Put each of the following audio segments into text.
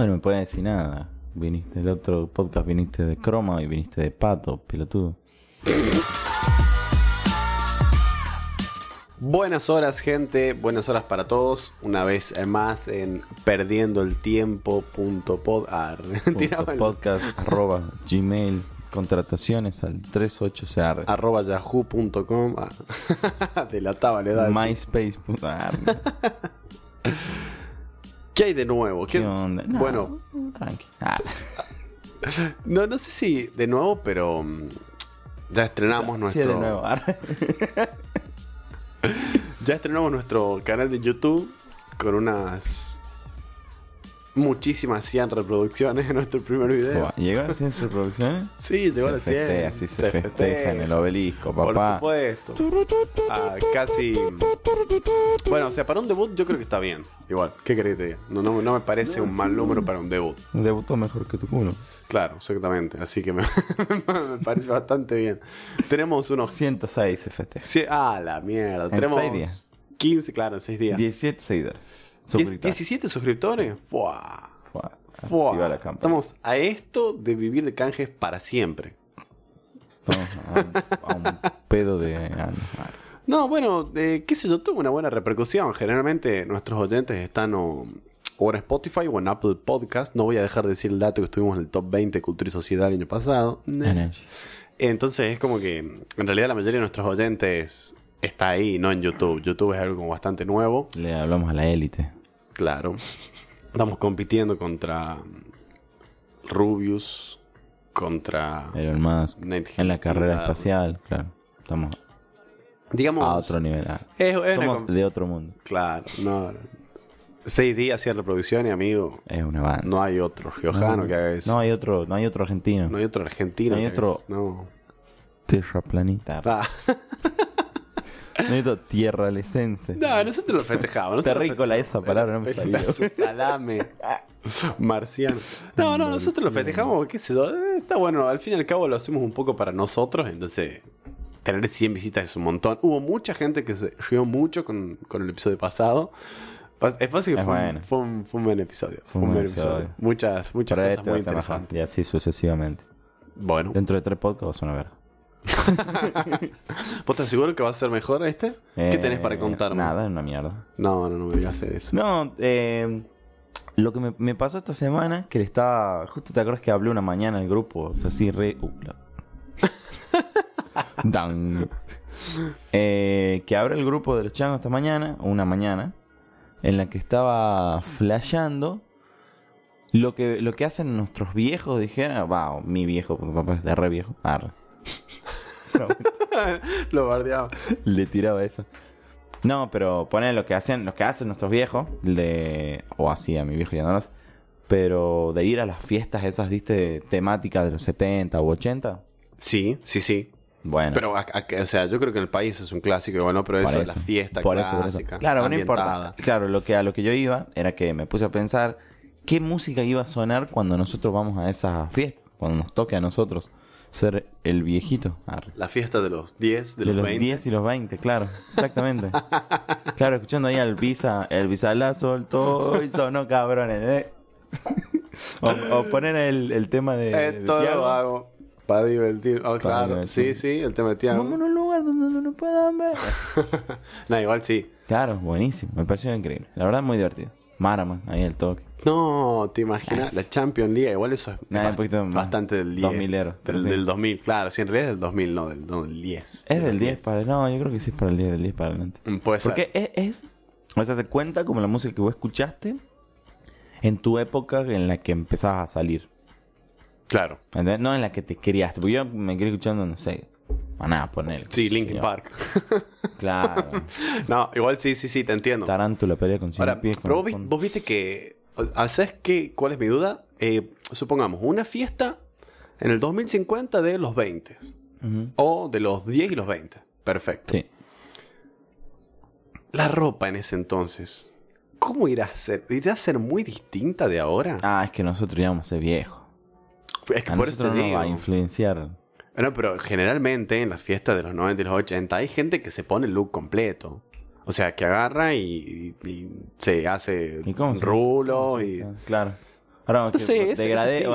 Bueno, me pueden decir nada. Viniste del otro podcast, viniste de croma y viniste de pato, pilotudo. Buenas horas, gente. Buenas horas para todos. Una vez más en perdiendo el tiempo.pod. Ah, tiraba el- podcast arroba gmail contrataciones al 38CR arroba yahoo.com. Ah, Delataba la edad. myspace punto. ¿Qué hay de nuevo? ¿Qué ¿Qué- onda? No, Bueno, tranqui. Ah, no, no sé si de nuevo, pero mm, ya estrenamos sí, nuestro. de nuevo. Ya estrenamos nuestro canal de YouTube con unas muchísimas 100 reproducciones en nuestro primer video. ¿Llegó a 100 reproducciones? Sí, llegó a se las 100. festeja, así se, festeja en el obelisco, Por papá. supuesto. Ah, casi. Bueno, o sea, para un debut yo creo que está bien. Igual, ¿qué querés que te diga? No, no, no me parece un mal número para un debut. Debutó mejor que tu culo. Claro, exactamente. Así que me, me parece bastante bien. Tenemos unos. 106 se festeja. cie- Ah, la mierda. Tenemos seis días. 15, claro, en 6 días. 17 seguidores. Diez- Suscriptores. 17 suscriptores. Activa la campana. Estamos a esto de vivir de canjes para siempre. Estamos a, un, a un pedo de años. No, bueno, eh, qué sé yo, tuvo una buena repercusión. Generalmente nuestros oyentes están o, o en Spotify o en Apple Podcast. No voy a dejar de decir el dato que estuvimos en el top 20 de Cultura y Sociedad el año pasado. Entonces es como que en realidad la mayoría de nuestros oyentes está ahí, no en YouTube. YouTube es algo como bastante nuevo. Le hablamos a la élite. Claro. Estamos compitiendo contra Rubius, contra... Elon Musk. En la carrera espacial, claro. Estamos Digamos... a otro nivel. es- es una Somos de otro mundo. Claro, no. Seis días sin reproducción y amigo, Es una banda. no hay otro riojano que haga eso. No hay otro, no hay otro argentino. No hay otro argentino. No hay que haga otro- eso. No. Terraplanista. Ah. No hay otro tierralecense. No, nosotros lo festejamos. Está nosotros lo rico la esa palabra, no me festejamos. sabía. Salame. Marciano. No, no, nosotros lo festejamos, qué sé yo. eh, Está bueno, al fin y al cabo lo hacemos un poco para nosotros, entonces tener 100 visitas es un montón. Hubo mucha gente que se rió mucho con, con el episodio pasado. Pas- Es fácil que Es fue, bueno. fue, un, fue un buen episodio. Fue un buen episodio. Muchas, muchas Pero cosas este muy interesantes. Y así sucesivamente. Bueno, Dentro de tres podcasts van a ver. ¿vos estás seguro que va a ser mejor este? ¿Qué tenés para contarme? Nada, es una mierda. No, no, no me digas eso. No, eh, lo que me, me pasó esta semana, que le estaba... Justo te acuerdas que hablé una mañana al grupo, así re... Uh, la-. Eh, que abre el grupo de los changos esta mañana, una mañana, en la que estaba flasheando lo que, lo que hacen nuestros viejos, dijeron, wow, mi viejo, papá es de re viejo. Arre. Lo bardeaba. Le tiraba eso. No, pero ponen lo que hacen, lo que hacen nuestros viejos, de. o hacía mi viejo ya no lo hace, Pero de ir a las fiestas esas, viste, temáticas de los 70 u 80. Sí, sí, sí. Bueno. Pero, a- a- o sea, yo creo que en el país es un clásico, igual, ¿no? Pero eso, de la fiesta por eso, por eso. clásica, Claro, no importa. Claro, lo que a lo que yo iba era que me puse a pensar qué música iba a sonar cuando nosotros vamos a esas fiestas, cuando nos toque a nosotros ser el viejito. Arre. La fiesta de los 10, de, De, los, los 20. 10 y los 20, claro, exactamente. claro, escuchando ahí al Visa, el Visa la soltó y sonó cabrones, ¿eh? o, o poner el, el tema de, de Esto lo Tiago. hago para divertir. Oh, claro, divertir. sí, sí, el tema de Tiago. Vamos a un lugar donde no nos puedan ver. no, igual sí. Claro, buenísimo, me pareció increíble. La verdad, muy divertido. Maraman, ahí el toque. No, te imaginas, la Champions League, igual eso es Nah, ba- poquito bastante del 10. 2000ero, Del, sí. del 2000, claro, sí, en realidad es del 2000, no del, no, del 10. Es del 10 para... No, yo creo que sí es para el 10, del 10 para adelante. Mm, Puede ser. Porque es, es... O sea, se cuenta como la música que vos escuchaste en tu época en la que empezabas a salir. Claro. ¿Entendés? No en la que te criaste. Porque yo me quedé escuchando, no sé, Maná, poner. Sí, Linkin Park. Claro. no, igual sí, sí, sí, te entiendo. Tarántula pelea con cien Ahora, pies. pero vos, vi- vos viste que. ¿Sabes qué? ¿Cuál es mi duda? Eh, supongamos, una fiesta en el 2050 de los 20. Ujú. O de los 10 y los 20. Perfecto. Sí. La ropa en ese entonces. ¿Cómo irá a ser? ¿Irá a ser muy distinta de ahora? Ah, es que nosotros íbamos a ser viejos. es que A por eso nosotros te no digo. va a influenciar. Bueno, pero generalmente en las fiestas de los 90 y los 80 hay gente que se pone el look completo. O sea, que agarra y, y se hace ¿Y cómo se- rulo cómo se- y... Claro. Ahora ese- degradé,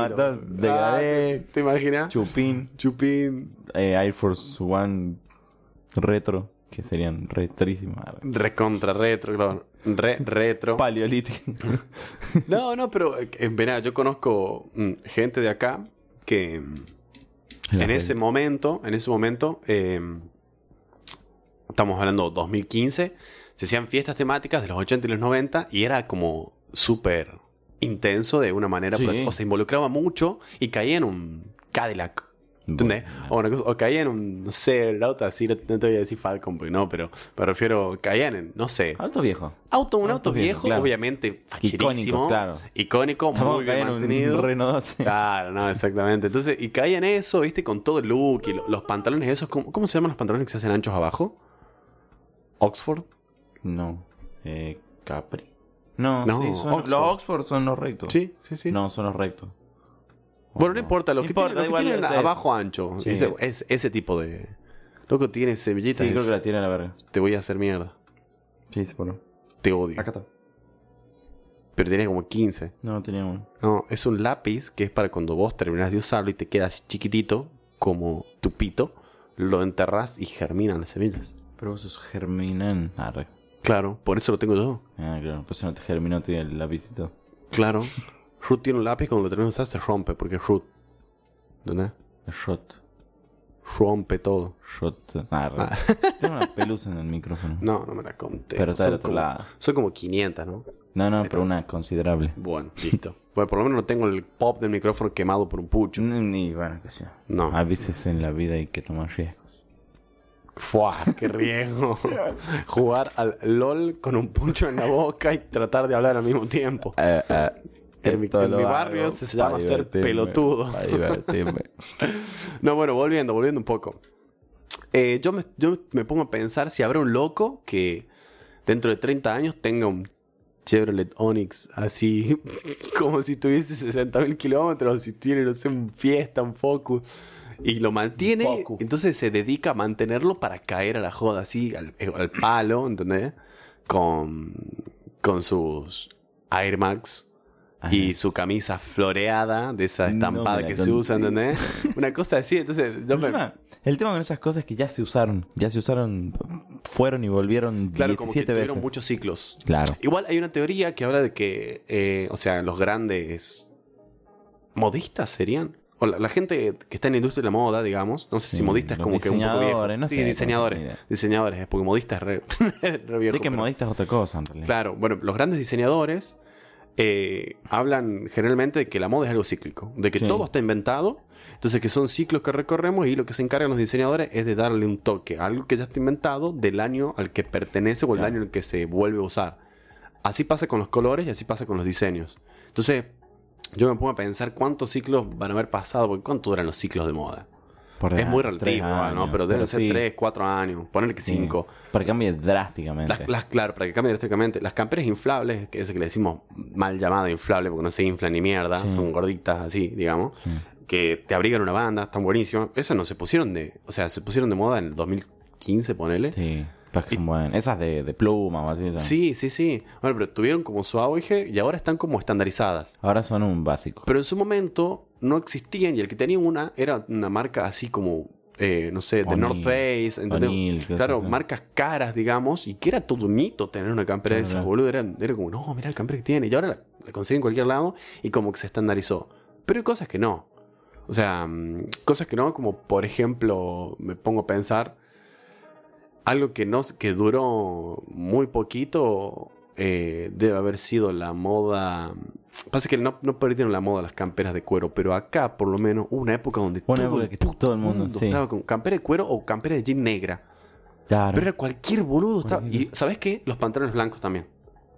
degradé, Ah, ¿Te imaginas? chupín, Chupín. eh, Air Force One retro, que serían retrísimos. Recontra retro, claro. Re, retro. Paleolítico. No, no, pero eh, verá, yo conozco mm, gente de acá que en ese momento, en ese momento, eh, estamos hablando 2015, se hacían fiestas temáticas de los 80 y los 90 y era como súper intenso de una manera, Sí. o se involucraba mucho y caía en un Cadillac. ¿Entendés? O, una cosa- o caía en un, no sé, el auto así, no, te voy a decir Falcon, porque no, pero me refiero, caían en, no sé, Alto viejo. auto, un Autos auto viejos, viejo, claro. obviamente facherísimo, claro. icónico, Estamos muy bien mantenido. un Renault 12. Claro, no, exactamente. Entonces, y caía en eso, viste, con todo el look y lo- los pantalones esos, ¿cómo, cómo se llaman los pantalones que se hacen anchos abajo? Oxford. No. Eh, Capri. No, No, sí, son- Oxford. los Oxford son los rectos. Sí, sí, sí. No, son los rectos. Bueno, no importa, los No que importa, tienen, los que igual tienen es abajo ancho. Sí. Ese, es, ese tipo de... Loco, tiene semillitas. Sí, creo que la tiene a la verga. Te voy a hacer mierda. Sí, sí, por lo- Te odio. Acá está. Pero tiene como 15. No, no tenía uno. No, es un lápiz que es para cuando vos terminás de usarlo y te queda así chiquitito, como tu pito, lo enterrás y germinan las semillas. Pero vos sos germinan. Ah, re. Claro, por eso lo tengo yo. Ah, claro. Pues no te germinó tiene el lapicito. Claro. Root tiene un lápiz, cuando lo terminas de usar se rompe, porque es root. ¿Entendés? El shot. Rompe todo. Shot. Ah. Ah. Tengo una pelusa en el micrófono. No, no me la conté. Pero está del otro como- lado. Son como 500, ¿no? No, no, pero una considerable. Bueno, listo. bueno, por lo menos no tengo el pop del micrófono quemado por un pucho. Ni, bueno, que sea. No. A veces en la vida hay que tomar riesgos. ¡Fua! ¡Qué riesgo! Jugar al LOL con un pucho en la boca y tratar de hablar al mismo tiempo. Eh, eh, En mi- en barrio se llama ser pelotudo. pa' divertirme. No, bueno, volviendo, volviendo un poco. Eh, yo, me, yo me pongo a pensar si habrá un loco que dentro de 30 años tenga un Chevrolet Onix así, como si tuviese 60.000 kilómetros, si tiene, no sé, un Fiesta, un Focus, y lo mantiene, Focus. entonces se dedica a mantenerlo para caer a la joda así, al, eh, al palo, ¿entendés? Con, con sus Air Max. Y su camisa floreada de esa estampada que se usa. ¿entendés? Una cosa así, entonces yo me, Encima, el tema con esas cosas es que ya se usaron. Ya se usaron, fueron y volvieron Claro, como que 17 tuvieron veces. muchos ciclos. Claro. Igual hay una teoría que habla de que, eh, o sea, los grandes modistas serían. O la, la gente que está en la industria de la moda, digamos. No sé si Sí, modista es como que un poco viejo. no sí, sé, diseñadores. diseñadores, es porque modista es re, re viejo. Sí que pero- modista es otra cosa, en realidad. Claro, bueno, los grandes diseñadores eh, hablan generalmente de que la moda es algo cíclico, de que Sí. todo está inventado, entonces que son ciclos que recorremos y lo que se encargan los diseñadores es de darle un toque a algo que ya está inventado del año al que pertenece o el Claro. año en el que se vuelve a usar. Así pasa con los colores y así pasa con los diseños. Entonces, yo me pongo a pensar cuántos ciclos van a haber pasado, porque cuánto duran los ciclos de moda. Por es muy relativo, ¿no? Pero deben ser sí, 3, 4 años, ponerle que sí. 5. Para que cambie drásticamente. Las, las- claro, para que cambie drásticamente. Las camperas inflables, que es que le decimos mal llamado inflable porque no se inflan ni mierda, Sí. son gorditas así, digamos, Sí. que te abrigan una banda, están buenísimas. Esas no se pusieron de, o sea, se pusieron de moda en el 2015, ponele. Sí, Sí, que son buenas. Esas de, de pluma, más bien. sí, sí, Bueno, pero tuvieron como su auge y ahora están como estandarizadas. Ahora son un básico. Pero en su momento no existían y el que tenía una era una marca así como, eh, no sé, de North Face. claro, marcas caras, digamos, y que era todo un hito tener una campera de esas, boludo. Era, era como, no, mira el campera que tiene. Y ahora la, la consigue en cualquier lado y como que se estandarizó. Pero hay cosas que no. O sea, mm, cosas que no, como por ejemplo, me pongo a pensar, algo que, no, que duró muy poquito eh, debe haber sido la moda. Pasa que no, no perdieron la moda las camperas de cuero, pero acá por lo menos hubo una época donde Una todo, época el que puto todo el mundo, sí. estaba con campera de cuero o campera de jean negra. Claro. Pero era cualquier boludo. estaba- Y. ¿sabes qué? Los pantalones blancos también.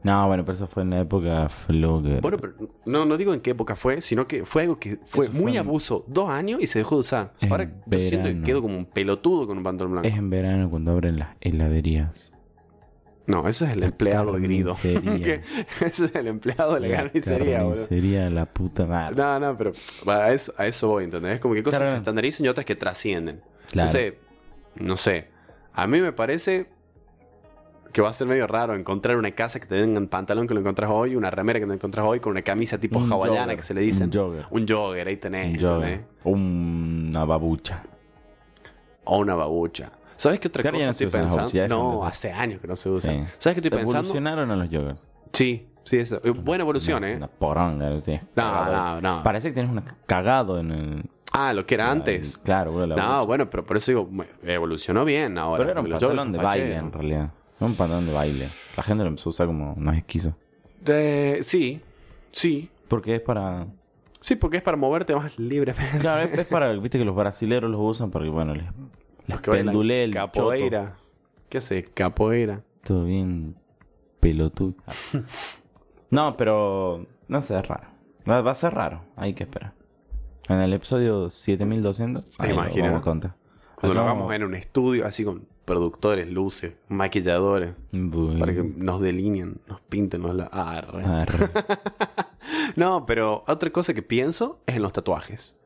No, bueno, pero eso fue en la época Flogger. Bueno, pero no, no digo en qué época fue, sino que fue algo que fue Eso muy fue en- abuso. Dos años y se dejó de usar. Ahora yo siento que quedo como un pelotudo con un pantalón blanco. Es en verano cuando abren las heladerías. No, eso es el empleado de grido. carnicería. Eso es el empleado de la, carnicería, boludo. carnicería, la puta madre. No, no, pero a eso, a eso voy, ¿entendés? Es como que cosas Claro. se estandarizan y otras que trascienden. Claro. Entonces, no sé. A mí me parece Que va a ser medio raro encontrar una casa que te den un pantalón que lo encontrás hoy, una remera que te encontrás hoy, con una camisa tipo Un hawaiana jogger. que se le dicen. Un jogger. Un jogger, ahí tenés. Un jogger. Una babucha. O una babucha. ¿Sabes qué otra Claro, cosa no estoy pensando? No, hace años que no se usan. Sí. ¿Sabes qué estoy pensando? Evolucionaron a los joggers. Sí, sí, eso. Eh, Buena evolución, ¿eh? Una poronga. lo tienes No, cagado. no, no. Parece que tienes una cagado en el... Ah, lo que era antes. Claro, la No, bueno, pero por eso digo, evolucionó bien ahora. Pero era un pantalón de baile, en realidad. Era un pantalón de baile. La gente lo empezó a usar como unos esquizos. De- Sí, sí. Porque es para... Sí, porque es para moverte más libremente. Claro, es, es para... Viste que los brasileros los usan porque, bueno, les Los que pendulé el Capoeira. ¿Qué hace? Capoeira. choto. Todo bien pelotudo. No, pero... No sé, es raro. Va, va a ser raro. Hay que esperar. En el episodio 7200... ahí lo imagino. vamos a. Cuando lo hagamos en un estudio así con productores, luces, maquilladores, para que nos delineen, nos pinten, nos la... Arre. Arre. No, pero otra cosa que pienso es en los tatuajes.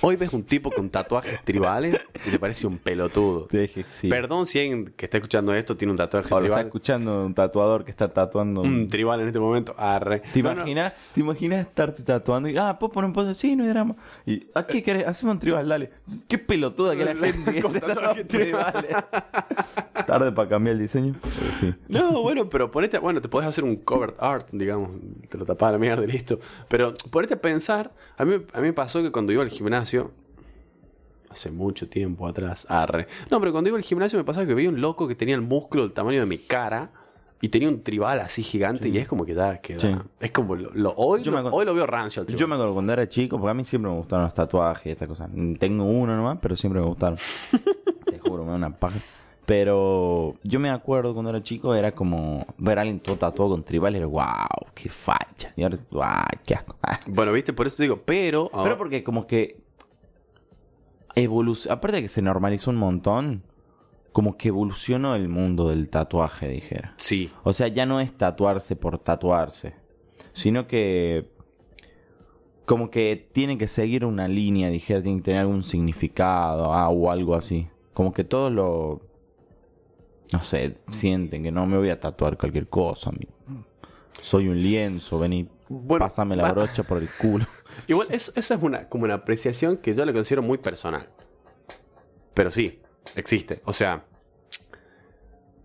Hoy ves un tipo con tatuajes tribales y te parece un pelotudo. Sí. Perdón si alguien que está escuchando esto tiene un tatuaje O lo está tribal. escuchando un tatuador que está tatuando... Un tribal en este momento. Arre. ¿Te No, no. imaginas, ¿Te imaginas estarte tatuando y, ah, ¿puedo poner un post? Sí, no hay drama. Y, ¿a qué querés? Hacemos un tribal, dale. Qué pelotuda que la gente que se tatuaje tribales. Tarde para cambiar el diseño. sí. No, bueno, pero ponete, bueno, te podés hacer un cover art, digamos, te lo tapás a la mierda y listo. Pero ponete a pensar, a mí, a mí me pasó que cuando iba al gimnasio, hace mucho tiempo atrás, arre. No, pero cuando iba al gimnasio me pasaba que veía un loco que tenía el músculo del tamaño de mi cara y tenía un tribal así gigante y es como que da, que da- Sí. es como, lo, lo- hoy, Yo lo, acuerdo- hoy lo veo rancio al tribal. Yo me acuerdo cuando era chico, porque a mí siempre me gustaron los tatuajes y esas cosas. Tengo uno nomás, pero siempre me gustaron. Te juro, me da una paja. Pero yo me acuerdo cuando era chico, era como ver a alguien todo tatuado con tribal y era wow, qué facha. Y ahora, wow, qué asco. Ah. Bueno, viste, por eso te digo, pero... Pero porque como que evolucionó, aparte de que se normalizó un montón, como que evolucionó el mundo del tatuaje, dijera. Sí, O sea, ya no es tatuarse por tatuarse, sino que como que tiene que seguir una línea, dijera, tiene que tener algún significado ah, o algo así. Como que todos lo no sé, sienten que no me voy a tatuar cualquier cosa. Soy un lienzo, vení, Bueno, pásame la va- brocha por el culo. Igual, esa es una, como una apreciación que yo la considero muy personal. Pero sí, existe. O sea,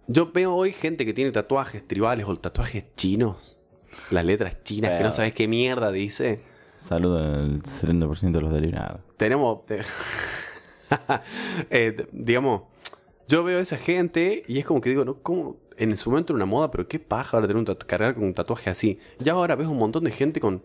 yo veo hoy gente que tiene tatuajes tribales o tatuajes chinos. Las letras chinas que no sabes qué mierda dice. Saludo al 70% de los delirados. Tenemos... te- Eh, digamos, yo veo a esa gente y es como que digo, ¿no? ¿Cómo? En su momento era una moda, pero qué paja ahora tener un cargar con un tatuaje así. Ya ahora ves un montón de gente con,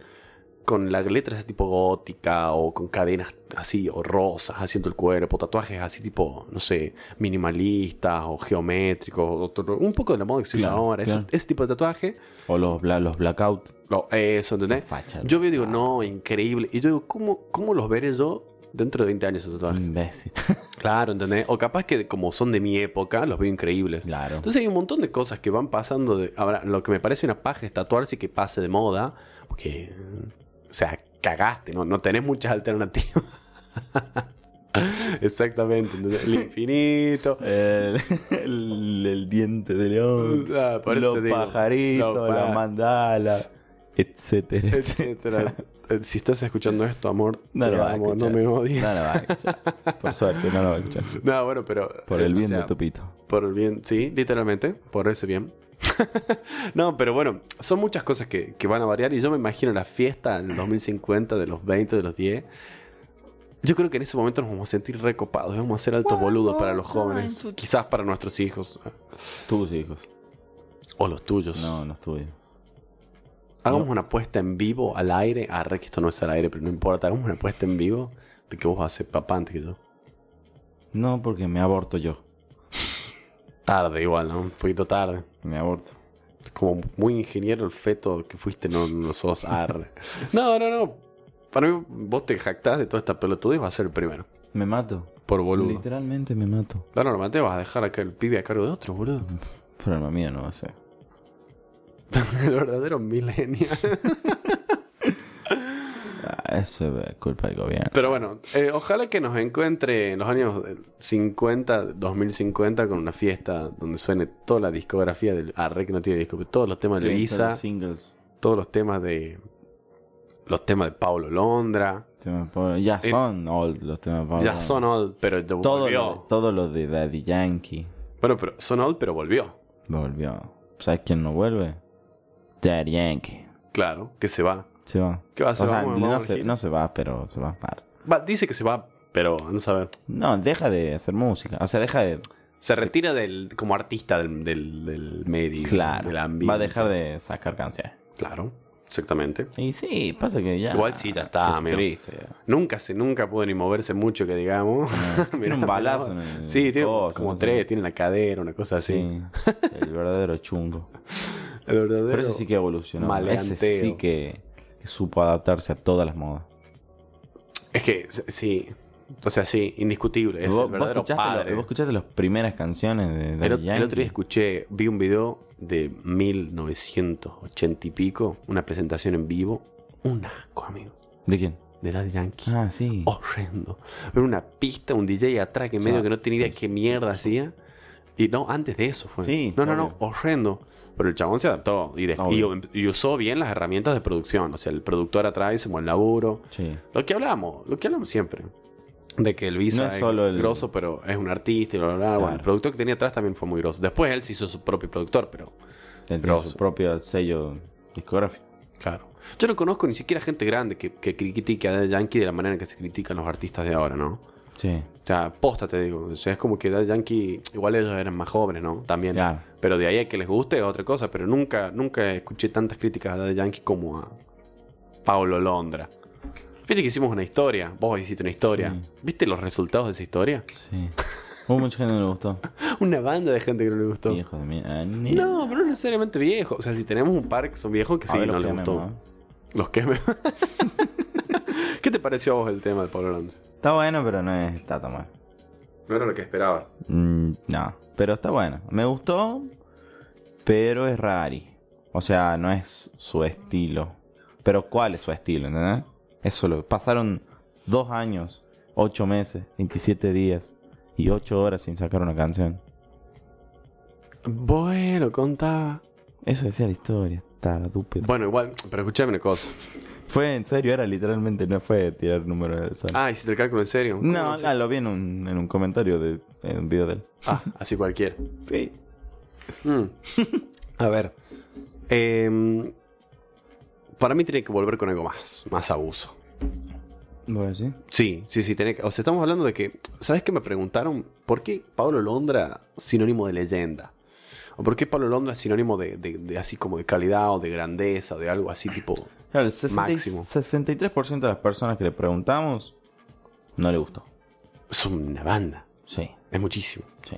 con las letras tipo gótica o con cadenas así o rosas haciendo el cuerpo, tatuajes así tipo, no sé, minimalistas o geométricos, o un poco de la moda que se usa Claro, ahora, ese- claro. ese, tipo de tatuaje. O los, bla- los blackout. No, eso, ¿entendés? Facha, Yo veo digo, no, increíble. Y yo digo, ¿cómo, cómo los veré yo dentro de 20 años esos tatuajes? Imbécil. Claro, ¿entendés? O capaz que como son de mi época, los veo increíbles. Claro. Entonces hay un montón de cosas que van pasando de... Ahora, lo que me parece una paja es tatuarse y que pase de moda. Porque... O sea, cagaste, ¿no? No tenés muchas alternativas. Exactamente. El infinito. El, el- el diente de león. Ah, los digo. pajaritos, la mandala, etcétera, etcétera. Etcétera. Eh, Si estás escuchando esto, amor, No lo amo, escuchar. no me odies. No lo va a escuchar. Por suerte, no lo va a escuchar. No, bueno, pero... Por eh, el o bien sea, de tu pito. Por el bien, sí, literalmente, por ese bien. no, pero bueno, son muchas cosas que, que van a variar y yo me imagino la fiesta en el 2050 de los 20, de los 10. Yo creo que en ese momento nos vamos a sentir recopados, vamos a ser altos boludos para los jóvenes, quizás para nuestros hijos Tus hijos. o los tuyos. No, no tuyos. Hagamos una apuesta en vivo al aire. Ah, re que esto no es al aire, pero no importa. Hagamos una apuesta en vivo de que vos vas a ser papá antes que yo. No, porque me aborto yo. Tarde igual, ¿no? Un poquito tarde. Me aborto. como muy ingeniero el feto que fuiste, no, no sos arre. No, no, no. Para mí, vos te jactás de toda esta pelotudez y vas a ser el primero. Me mato. Por boludo. Literalmente me mato. No, normalmente vas a dejar acá el pibe a cargo de otro, boludo. Problema mío no va a ser. el verdadero millennial. eso es culpa del gobierno. Pero bueno, eh, ojalá que nos encuentre en los años 50, 2050, con una fiesta donde suene toda la discografía del Arre, que no tiene disco, todos los temas de Sí, todos los singles. todos los temas de. Los temas de Pablo Londra. Ya son old los temas de Pablo. Ya son old, pero Todo volvió. lo, todo lo de Daddy Yankee Bueno, pero son old, pero volvió. volvió. ¿Sabes quién no vuelve? Daddy Yankee. Claro, que se va. Se va. ¿Qué va a hacer? O sea, no, a se, no se va, pero se va. Claro. Va, dice que se va, pero no saber. No, deja de hacer música. O sea, deja de. Se retira del, como artista del, del, del medio. Claro. Del ambiente. Va a dejar de sacar canciones. Claro, exactamente. Y sí, pasa que ya. Igual sí, ya está. Nunca se, nunca pudo ni moverse mucho, que digamos. Tiene un balazo en el Sí, tiene como tres, tiene la cadera, una cosa así. Sí. El verdadero chungo. El verdadero. Pero ese sí que evolucionó. maleanteo. Ese sí que, que supo adaptarse a todas las modas. Es que, sí. O sea, sí, indiscutible. Es ¿Vos, el vos escuchaste lo- padre. vos escuchaste las primeras canciones de Daddy El, otro día escuché, vi un video de 1980 y pico, una presentación en vivo. Un asco, amigo. ¿De quién? De Daddy Yankee. Ah, sí. Horrendo. Era una pista, un DJ atrás que en medio sea, que no tenía idea qué mierda hacía. Y no, antes de eso fue. Sí, No, no, no, horrendo. Pero el chabón se adaptó y, de- y, usó bien las herramientas de producción. O sea, el productor atrás hizo buen laburo. Sí. Lo que hablamos, lo que hablamos siempre. De que el Visa No es, es solo el- grosso, pero es un artista y bla, bla, bla. Bueno, Claro. el productor que tenía atrás también fue muy grosso. Después él se hizo su propio productor, pero Él su propio sello discográfico. claro. Yo no conozco ni siquiera gente grande que, que critique a Yankee de la manera en que se critican los artistas de ahora, ¿no? Sí. O sea, posta te digo. O sea, es como que Daddy Yankee, igual ellos eran más jóvenes, ¿no? También. Claro. Pero de ahí a que les guste es otra cosa. Pero nunca, nunca escuché tantas críticas a Daddy Yankee como a Paulo Londra. Viste que hicimos una historia. Vos hiciste una historia. Sí. ¿Viste los resultados de esa historia? Sí. Hubo mucha gente que no le gustó. Una banda de gente que no le gustó. Hijo de mí. Ah, ni- No, pero no necesariamente viejo. O sea, si tenemos un par que son viejos que A sí, ver, no les gustó. Los que me... ¿Qué te pareció a vos el tema de Paulo Londra? Está bueno, pero no es- está tan mal. No era lo que esperabas. Mm, no, pero está bueno. Me gustó, pero es rari. O sea, no es su estilo. Pero ¿cuál es su estilo? ¿Entendés? Eso lo pasaron dos años, ocho meses, 27 días y ocho horas sin sacar una canción. Bueno, contá. Eso decía la historia, está estúpido. Bueno, igual, pero escuchame una cosa. Fue en serio, era literalmente, no fue tirar número de sal. Ah, ¿hiciste el cálculo en serio? ¿Cómo no, lo vi en un, en un comentario de en un video de él. Ah, así cualquiera. Sí. Mm. A ver. em, para mí tiene que volver con algo más. Más abuso. Bueno, sí. Sí, sí, sí. Tiene que, o sea, estamos hablando de que... ¿Sabes qué me preguntaron? ¿Por qué Pablo Londra sinónimo de leyenda? ¿O por qué Pablo Londra es sinónimo de, de- de así como de calidad o de grandeza o de algo así tipo... Claro, el 60 y- Máximo. 63% de las personas que le preguntamos no le gustó. Es una banda. Sí, Es muchísimo. sí.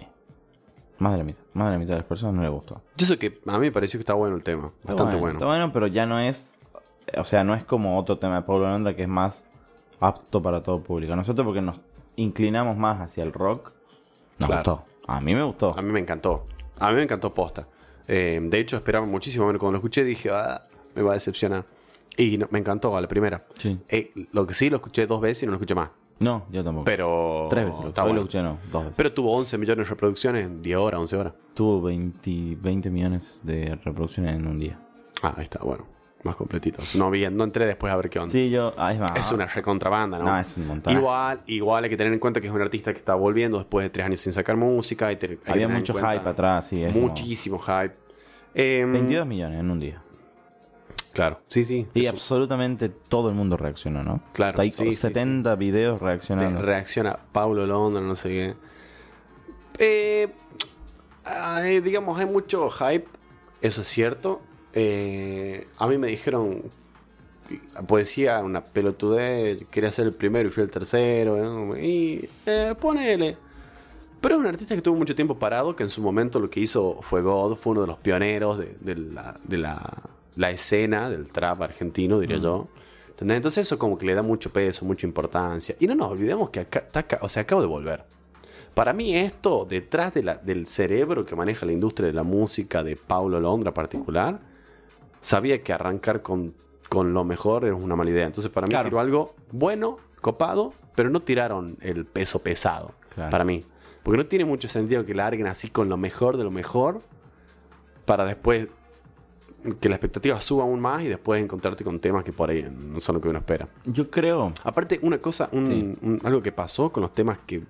Más de la mitad. Más de la mitad de las personas no le gustó. Yo sé que a mí me pareció que está bueno el tema. Está Bastante bueno. Está bueno, pero ya no es. O sea, no es como otro tema de Pablo Londra que es más apto para todo público. Nosotros, porque nos inclinamos más hacia el rock, nos Claro. gustó. A mí me gustó. A mí me encantó. A mí me encantó posta. Eh, de hecho, esperaba muchísimo. Bueno, cuando lo escuché dije, ah, me va a decepcionar. Y no- me encantó a la primera. Sí. Eh, lo que sí, lo escuché dos veces y no lo escuché más. No, yo tampoco. Pero. Tres veces. Está bueno. lo escuché, no. Dos veces. Pero tuvo 11 millones de reproducciones en 10 horas, 11 horas. Tuvo 20, 20 millones de reproducciones en un día. Ah, ahí está, bueno. Más completitos. No vi, no entré después a ver qué onda. Sí, yo. Ah, es más. Es una recontrabanda, ¿no? No, es un montón. Igual, igual hay que tener en cuenta que es un artista que está volviendo después de tres años sin sacar música. y te- Había mucho hype atrás, sí. es como Muchísimo hype. Em, 22 millones en un día. Claro, sí, sí. Y Eso. absolutamente todo el mundo reaccionó, ¿no? Claro, Hay sí, sí, 70 videos Te reaccionando. reacciona Paulo Londra, no sé qué. Eh, ah, eh, digamos, hay mucho hype, eso es cierto. Eh, a mí me dijeron, la poesía, una pelotudez, quería ser el primero y fui el tercero. eh, Y eh, ponele. Pero es un artista que tuvo mucho tiempo parado, que en su momento lo que hizo fue God, fue uno de los pioneros de, de la, de la, la escena del trap argentino, diría yo. ¿Entendés? Entonces eso como que le da mucho peso, mucha importancia. Y no nos olvidemos que acá, o sea, acabo de volver. Para mí esto, detrás de la- del cerebro que maneja la industria de la música de Paulo Londra en particular, sabía que arrancar con con lo mejor es una mala idea. Entonces, para mí Claro. tiró algo bueno, copado, pero no tiraron el peso pesado. Claro. Para mí. Porque no tiene mucho sentido que larguen así con lo mejor de lo mejor para después que la expectativa suba aún más y después encontrarte con temas que por ahí no son lo que uno espera. Yo creo. Aparte, una cosa, un- Sí. un- algo que pasó con los temas que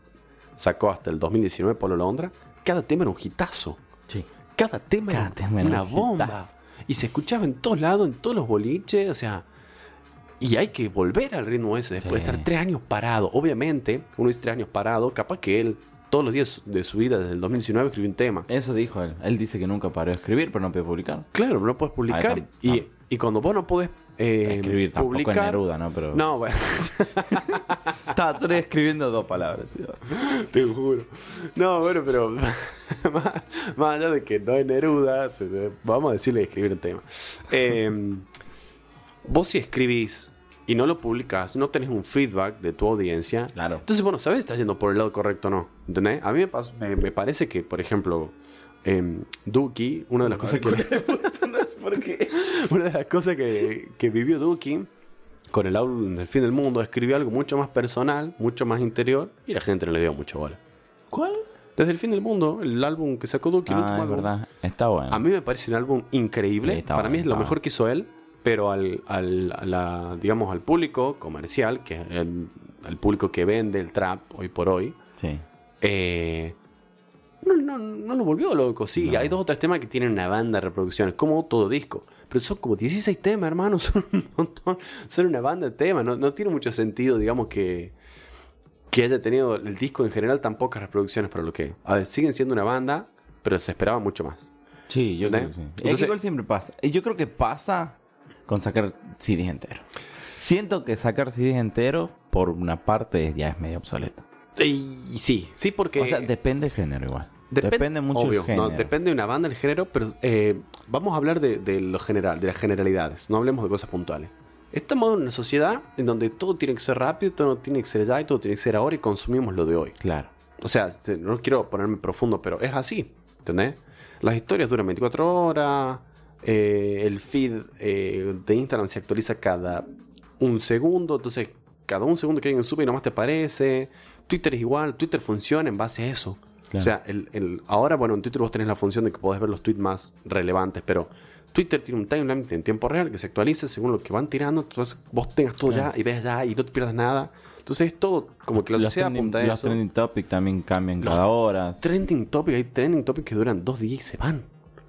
sacó hasta el 2019 Polo Londra, cada tema era un hitazo. Sí. Cada tema Cada era tema era una un bomba. hitazo. Y se escuchaba en todos lados, en todos los boliches, o sea. Y hay que volver al ritmo ese después Sí. de estar tres años parado. Obviamente, uno dice tres años parado, capaz que él todos los días de su vida desde el 2019 escribió un tema. Eso dijo él. Él dice que nunca paró de escribir, pero no puede publicar. Claro, no puedes publicar. y, tam- y cuando vos no podés eh, Escribir tampoco publicar. Neruda, ¿no? Pero. No, bueno. Estaba escribiendo dos palabras. Te juro. No, bueno, pero más, más allá de que no es Neruda, vamos a decirle escribir un tema. Eh, vos si escribís y no lo publicas, no tenés un feedback de tu audiencia. Claro. Entonces, bueno, sabes si estás yendo por el lado correcto o no. ¿Entendés? A mí me, pas- me, me parece que, por ejemplo, eh, Duki, una de las cosas que... Una de las cosas que, que vivió Duki con el álbum del fin del mundo, escribió algo mucho más personal, mucho más interior, y la gente no le dio mucha bola. ¿Cuál? Desde el fin del mundo, el álbum que sacó Duki, el Ah, último es álbum, verdad. Está bueno. a mí me parece un álbum increíble. Sí, Para bueno, mí es lo mejor bueno. que hizo él, pero al, al- a la, digamos, al público comercial, que es el, el público que vende el trap hoy por hoy, Sí. eh, no, no, no lo volvió loco. Sí, hay dos o tres temas que tienen una banda de reproducciones, como todo disco. Pero son como 16 temas, hermano. Son un montón. Son una banda de temas. No, no tiene mucho sentido, digamos, que, que haya tenido el disco en general tan pocas reproducciones para lo que. A ver, siguen siendo una banda, pero se esperaba mucho más. Sí, yo creo ¿Entendés? que sí. es que igual siempre pasa. Y Yo creo que pasa con sacar CDs enteros. Siento que sacar CDs enteros, por una parte, ya es medio obsoleto. Y sí, sí, porque. O sea, depende del género igual. Depen- depende mucho obvio, del género. no, depende de una banda, el género, pero eh, vamos a hablar de, de lo general, de las generalidades, no hablemos de cosas puntuales. Estamos en una sociedad en donde todo tiene que ser rápido, todo tiene que ser ya y todo tiene que ser ahora y consumimos lo de hoy. Claro. O sea, no quiero ponerme profundo, pero es así, ¿entendés? Las historias duran 24 horas, eh, el feed eh, de Instagram se actualiza cada un segundo, entonces cada un segundo que alguien sube y nomás te aparece. Twitter es igual, Twitter funciona en base a eso. Claro. O sea, el, el- ahora, bueno, en Twitter vos tenés la función de que podés ver los tweets más relevantes, pero Twitter tiene un timeline en tiempo real que se actualiza según lo que van tirando, entonces vos tengas todo Claro. ya y ves ya y no te pierdas nada. Entonces es todo como que la los sociedad trending, apunta a los eso. trending topics también cambian Los cada hora. Trending topic, hay trending topics que duran dos días y se van.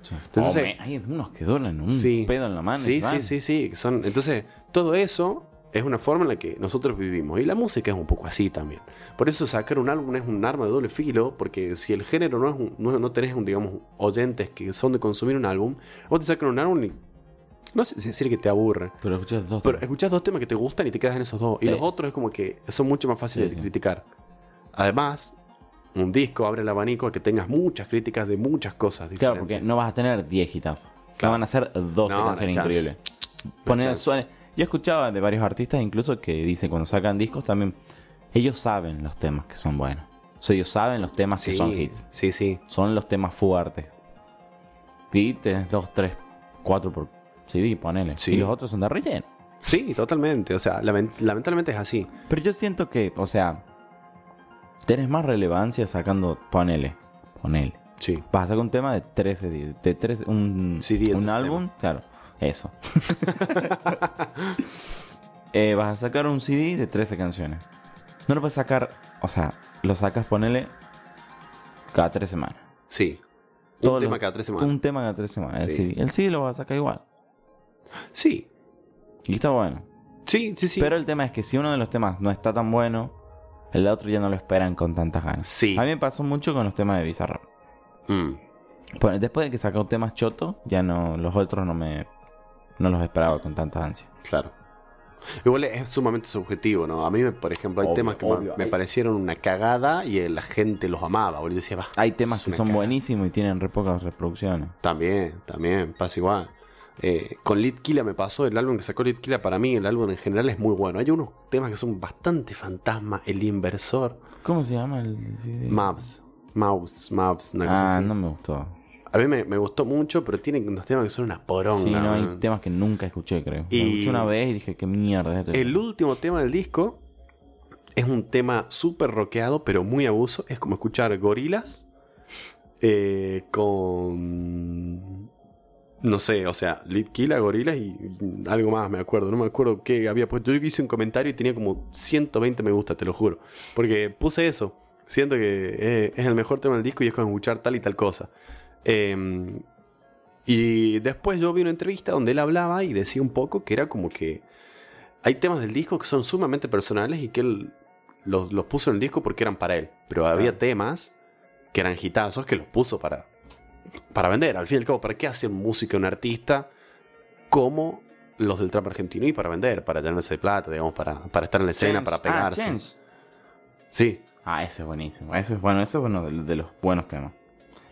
Sí. Entonces- Oh, hay unos que duran un sí. pedo en la mano. y Sí, sí, van. sí, sí. Son, entonces, todo eso es una forma en la que nosotros vivimos. Y la música es un poco así también. Por eso sacar un álbum es un arma de doble filo, porque si el género no es un- no, no tenés un, digamos, oyentes que son de consumir un álbum, vos te sacan un álbum y no sé si decir que te aburre. Pero escuchas dos. Pero escuchás dos temas que te gustan y te quedas en esos dos. Y los otros es como que son mucho más fáciles Sí, de sí. criticar. Además, un disco abre el abanico a que tengas muchas críticas de muchas cosas Claro, diferentes. porque no vas a tener 10 hitazos. Claro. No van a ser 12 No, canciones increíbles. Poner, suene- Yo escuchaba de varios artistas incluso que dicen cuando sacan discos también, ellos saben los temas que son buenos. O sea, ellos saben los temas que son hits. sí, sí. Son los temas fuertes. Sí, tenés dos, tres, cuatro por CD, ponele. Sí. Y los otros son de relleno. Sí, totalmente. O sea, lament- lamentablemente es así. Pero yo siento que, o sea, tenés más relevancia sacando, ponele, ponele. Sí. Vas a sacar un tema de 13 días, de 13, un, un 13 álbum, claro, eso. Eh, vas a sacar un CD de 13 canciones. No lo puedes sacar, o sea, lo sacas, ponele, cada 3 semanas. Sí. Todos un tema los- cada tres semanas. Un tema cada 3 semanas, el Sí. CD. El CD lo vas a sacar igual. Sí. Y está bueno. Sí, sí, sí. Pero el tema es que si uno de los temas no está tan bueno, el otro ya no lo esperan con tantas ganas. Sí. A mí me pasó mucho con los temas de Bizarrap. Mm, Bueno, después de que sacó temas choto, ya no, los otros no me, no los esperaba con tanta ansia. claro. Igual es sumamente subjetivo, ¿no? A mí, me- por ejemplo, hay Obvio, temas que me- obvio. me, Hay- parecieron una cagada y la gente los amaba, boludo. Yo decía, va. Hay temas que son cagada. buenísimos y tienen re pocas reproducciones. También, también, pasa igual. Eh, con Litkila me pasó, el álbum que sacó Litkila para mí, el álbum en general es muy bueno. Hay unos temas que son bastante fantasma, El Inversor, ¿Cómo se llama el? Maps, Mouse, Maps, una cosa Ah, así. no me gustó. A mí me, me gustó mucho, pero tiene unos temas que son una poronga. Sí, no, hay temas que nunca escuché, creo. Y- Lo escuché una vez y dije, qué mierda es esto. El último tema del disco es un tema súper rockeado, pero muy abuso. Es como escuchar gorilas eh, con. No sé, o sea, Litkila, gorilas y algo más, me acuerdo. No me acuerdo qué había puesto. Yo hice un comentario y tenía como 120 me gusta, te lo juro. Porque puse eso. Siento que eh, es el mejor tema del disco y es como escuchar tal y tal cosa. Eh, y después yo vi una entrevista donde él hablaba y decía un poco que era como que hay temas del disco que son sumamente personales y que él los, los puso en el disco porque eran para él. Pero había temas que eran hitazos que los puso para, para vender. Al fin y al cabo, ¿para qué hace música un artista como los del trap argentino? Y para vender, para llenarse de plata, digamos, para, para estar en la escena, Change. para Ah, pegarse. Change. sí, Ah, ese es buenísimo. Ese es bueno, ese es uno de, de los buenos temas.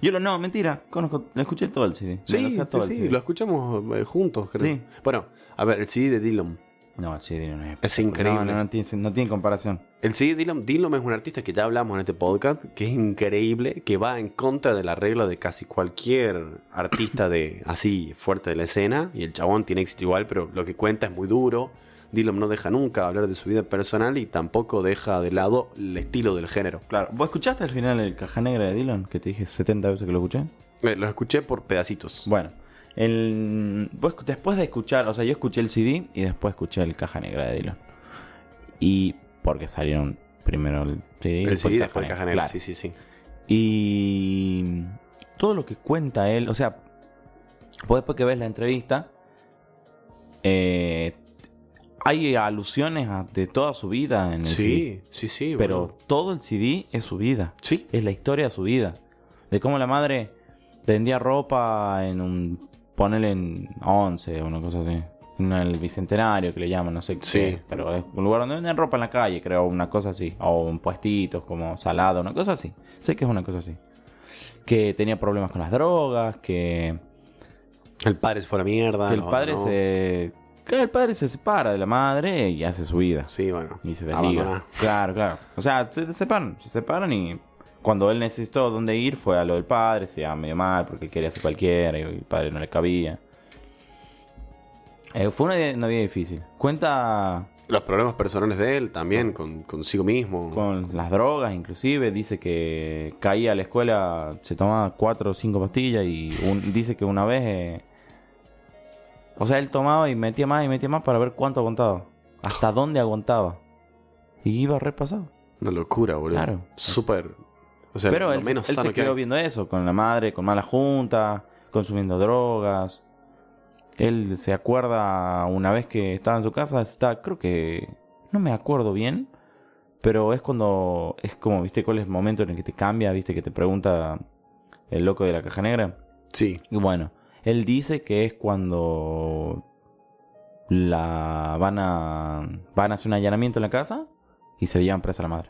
Yo lo, no, mentira, conozco, lo escuché todo el CD. Sí, lo sí, todo el sí, CD. lo escuchamos eh, juntos, creo. Sí. Bueno, a ver, el CD de Dylan. No, el CD no es. Es increíble. No, no, no tiene, no tiene comparación. El CD de Dylan, Dylan es un artista que ya hablamos en este podcast, que es increíble, que va en contra de la regla de casi cualquier artista de así fuerte de la escena. Y el chabón tiene éxito igual, pero lo que cuenta es muy duro. Dylan no deja nunca hablar de su vida personal y tampoco deja de lado el estilo del género. Claro. ¿Vos escuchaste al final el Caja Negra de Dylan? Que te dije 70 veces que lo escuché. Eh, lo escuché por pedacitos. Bueno, el, vos escu- después de escuchar, o sea, yo escuché el CD y después escuché el Caja Negra de Dylan. Y porque salieron primero el CD y El CD el después Caja Negra, Claro. sí, sí, sí. Y todo lo que cuenta él, o sea, vos después que ves la entrevista, eh, hay alusiones a- de toda su vida en el CD. Sí, sí, sí. Pero todo el CD es su vida. Sí, Es la historia de su vida. De cómo la madre vendía ropa en un. Ponele en 11 o una cosa así. En el bicentenario que le llaman, no sé qué. Sí. Pero es un lugar donde venden ropa en la calle, creo, una cosa así. O en puestitos como salada, una cosa así. Sé que es una cosa así. Que tenía problemas con las drogas, que, el padre se fue a la mierda. que el no, padre no. se. Que el padre se separa de la madre y hace su vida. Sí, bueno. Y se desliga. Abandona. Claro, claro. O sea, se separan, se separan y cuando él necesitó dónde ir fue a lo del padre, se iba medio mal porque él quería hacer cualquiera y el padre no le cabía. Eh, fue una, una vida difícil. Cuenta Los problemas personales de él también, con, consigo mismo. con las drogas inclusive, dice que caía a la escuela, se tomaba cuatro o cinco pastillas y un- dice que una vez... eh, o sea, él tomaba y metía más y metía más para ver cuánto aguantaba. Hasta dónde aguantaba. Y iba repasado. Una locura, boludo. Claro. Súper. O sea, Pero lo él, menos él sano se que quedó viendo eso, con la madre, con mala junta, consumiendo drogas. Él se acuerda una vez que estaba en su casa, está, creo que, no me acuerdo bien, pero es cuando, es como, viste, cuál es el momento en el que te cambia, viste, que te pregunta el loco de la caja negra. Sí. Y bueno, él dice que es cuando la van a van a hacer un allanamiento en la casa y se le llevan presa a la madre.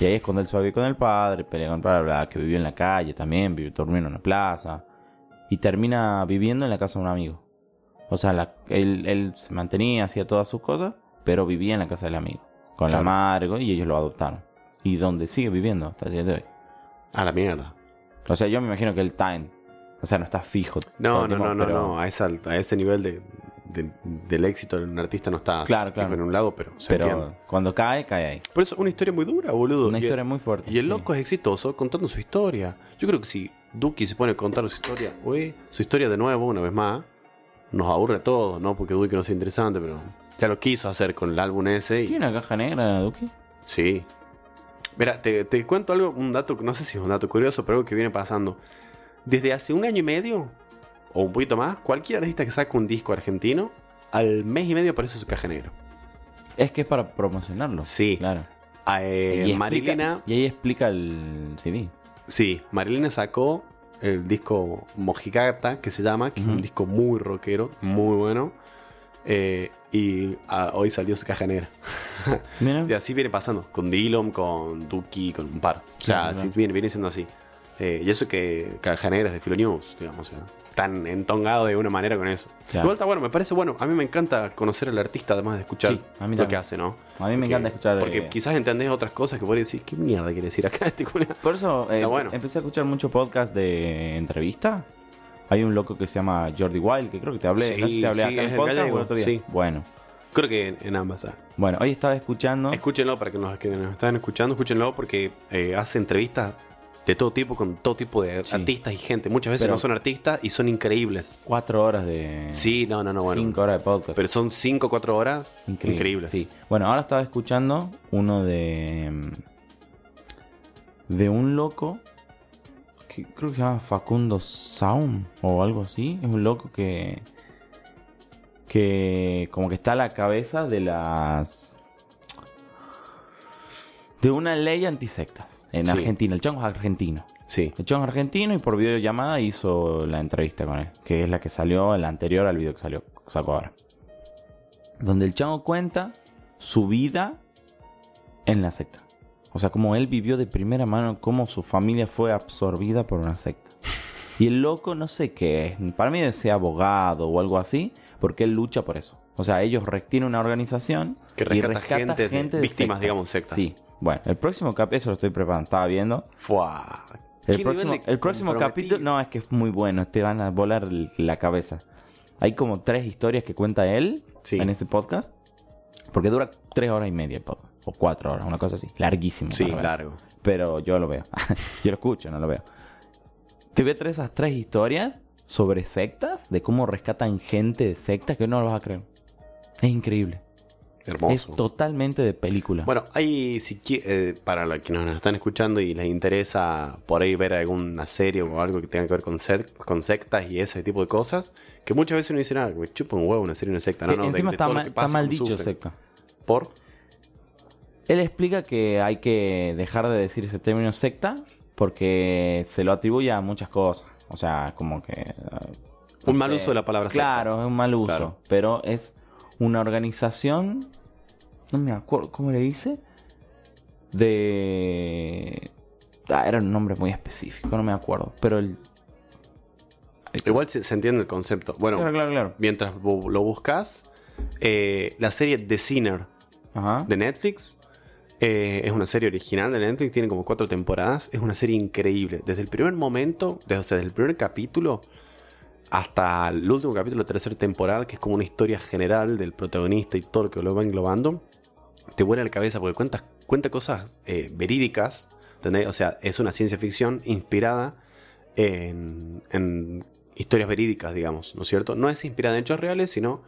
Y ahí es cuando él se va a vivir con el padre, pelea con bla, bla, que vivió en la calle también, vivió durmiendo en una plaza. Y termina viviendo en la casa de un amigo. O sea, la- él, él se mantenía, hacía todas sus cosas, pero vivía en la casa del amigo. Con la Claro. madre, con- y ellos lo adoptaron. Y donde sigue viviendo hasta el día de hoy. A la mierda. O sea, yo me imagino que él está en... O sea, no está fijo. No, no, tiempo, no, no, pero- no. A, esa, a ese nivel de, de- del éxito de un artista no está Claro, claro. en un lado, pero se Pero entiende. cuando cae, cae ahí. Por eso, una historia muy dura, boludo. Una Y- historia muy fuerte. Y el sí. loco es exitoso contando su historia. Yo creo que si Duki se pone a contar su historia, uy, su historia de nuevo, una vez más, nos aburre a todos, ¿no? Porque Duki no sea interesante, pero ya lo quiso hacer con el álbum ese y... ¿Tiene una caja negra, Duki? Sí. Mira, te, te cuento algo, un dato, no sé si es un dato curioso, pero algo que viene pasando. Desde hace un año y medio, o un poquito más, cualquier artista que saca un disco argentino, al mes y medio aparece su caja negra. Es que es para promocionarlo. Sí. Claro. Ah, eh, y, explica- y ahí explica el CD. sí, Marilina sacó el disco Mojigata, que se llama, que es un disco muy rockero, muy bueno. eh, y ah, hoy salió su caja negra. Mira. Y así viene pasando, con Dillon, con Duki, con un par. O sea, Claro, así claro. viene, viene siendo así. Eh, y eso que Caja Negra es de Filo News, digamos. O sea, tan entongado de una manera con eso. Claro. Igual está bueno, me parece bueno. A mí me encanta conocer al artista además de escuchar Sí, a mí lo que hace, ¿no? A mí me encanta escuchar. Porque eh, quizás entendés otras cosas que podés decir, ¿qué mierda quiere decir acá este culo? Por eso eh, bueno. empecé a escuchar mucho podcast de entrevista. Hay un loco que se llama Jordi Wild, que creo que te hablé. Sí, no sé si te hablé sí, acá en es el el podcast o gallego, el otro día. sí. Bueno, Creo que en, en ambas. ah. bueno, hoy estaba escuchando. Escúchenlo para que nos, que nos están escuchando, escúchenlo porque eh, hace entrevistas de todo tipo con todo tipo de Sí. artistas y gente. Muchas veces Pero- no son artistas y son increíbles. cuatro horas de. Sí, no, no, no, bueno. Cinco horas de podcast. Pero son 5 o 4 horas Increíble, increíbles. Sí. Bueno, ahora estaba escuchando uno de. mm, De un loco. Que creo que se llama Facundo Sound o algo así. Es un loco que. Que como que está a la cabeza de las. De una ley antisectas en Sí. Argentina. El chongo es argentino. Sí. El chongo es argentino y por videollamada hizo la entrevista con él. Que es la que salió, la anterior al video que salió, sacó ahora. Donde el chango cuenta su vida en la secta. O sea, cómo él vivió de primera mano, cómo su familia fue absorbida por una secta. Y el loco no sé qué es. Para mí debe ser abogado o algo así, porque él lucha por eso. O sea, ellos tienen una organización Que y rescata gente de- víctimas, digamos, sectas. Sí. Bueno, el próximo capítulo, eso lo estoy preparando, estaba viendo. Fuá. El ¿Qué próximo, el próximo capítulo, no, es que es muy bueno, te van a volar la cabeza. Hay como tres historias que cuenta él Sí. en ese podcast, porque dura tres horas y media el podcast, o cuatro horas, una cosa así, larguísimo. Sí, largo. Pero yo lo veo, yo lo escucho, no lo veo. Te voy a traer esas tres historias sobre sectas, de cómo rescatan gente de sectas que no lo vas a creer. Es increíble. Hermoso. Es totalmente de película. Bueno, hay, si eh, para los que nos están escuchando y les interesa por ahí ver alguna serie o algo que tenga que ver con, sec- con sectas y ese tipo de cosas, que muchas veces uno dice, ah, me chupa un huevo una serie, una secta. No, no, de- encima de está, todo lo mal, está mal dicho sufren. secta. ¿Por? Él explica que hay que dejar de decir ese término secta porque se lo atribuye a muchas cosas. O sea, como que... no Un mal uso de la palabra secta. Claro, es un mal uso. Claro. Pero es una organización... No me acuerdo, ¿cómo le dice? De... Ah, era un nombre muy específico, no me acuerdo. Pero el... Igual se, se entiende el concepto. Bueno, Claro, claro, claro. mientras lo buscas, eh, la serie The Sinner Ajá. de Netflix eh, es una serie original de Netflix, tiene como cuatro temporadas. Es una serie increíble. Desde el primer momento, desde, o sea, desde el primer capítulo hasta el último capítulo de la tercera temporada, que es como una historia general del protagonista y todo lo que lo va englobando, te vuela la cabeza porque cuenta, cuenta cosas eh, verídicas. O sea, es una ciencia ficción inspirada en, en historias verídicas, digamos, ¿no es cierto? No es inspirada en hechos reales, sino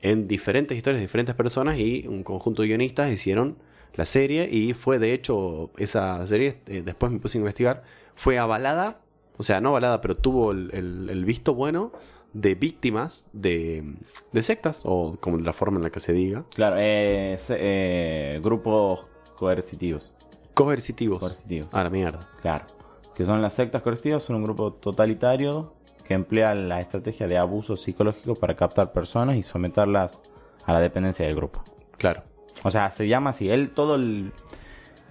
en diferentes historias de diferentes personas y un conjunto de guionistas hicieron la serie y fue de hecho esa serie, eh, después me puse a investigar, fue avalada, o sea, no avalada, pero tuvo el- el visto bueno de víctimas de, de sectas, o como la forma en la que se diga, Claro, eh, eh, grupos coercitivos. coercitivos. Coercitivos. A la mierda. Claro. Que son las sectas coercitivas, son un grupo totalitario que emplea la estrategia de abuso psicológico para captar personas y someterlas a la dependencia del grupo. Claro. O sea, se llama así. Él todo el,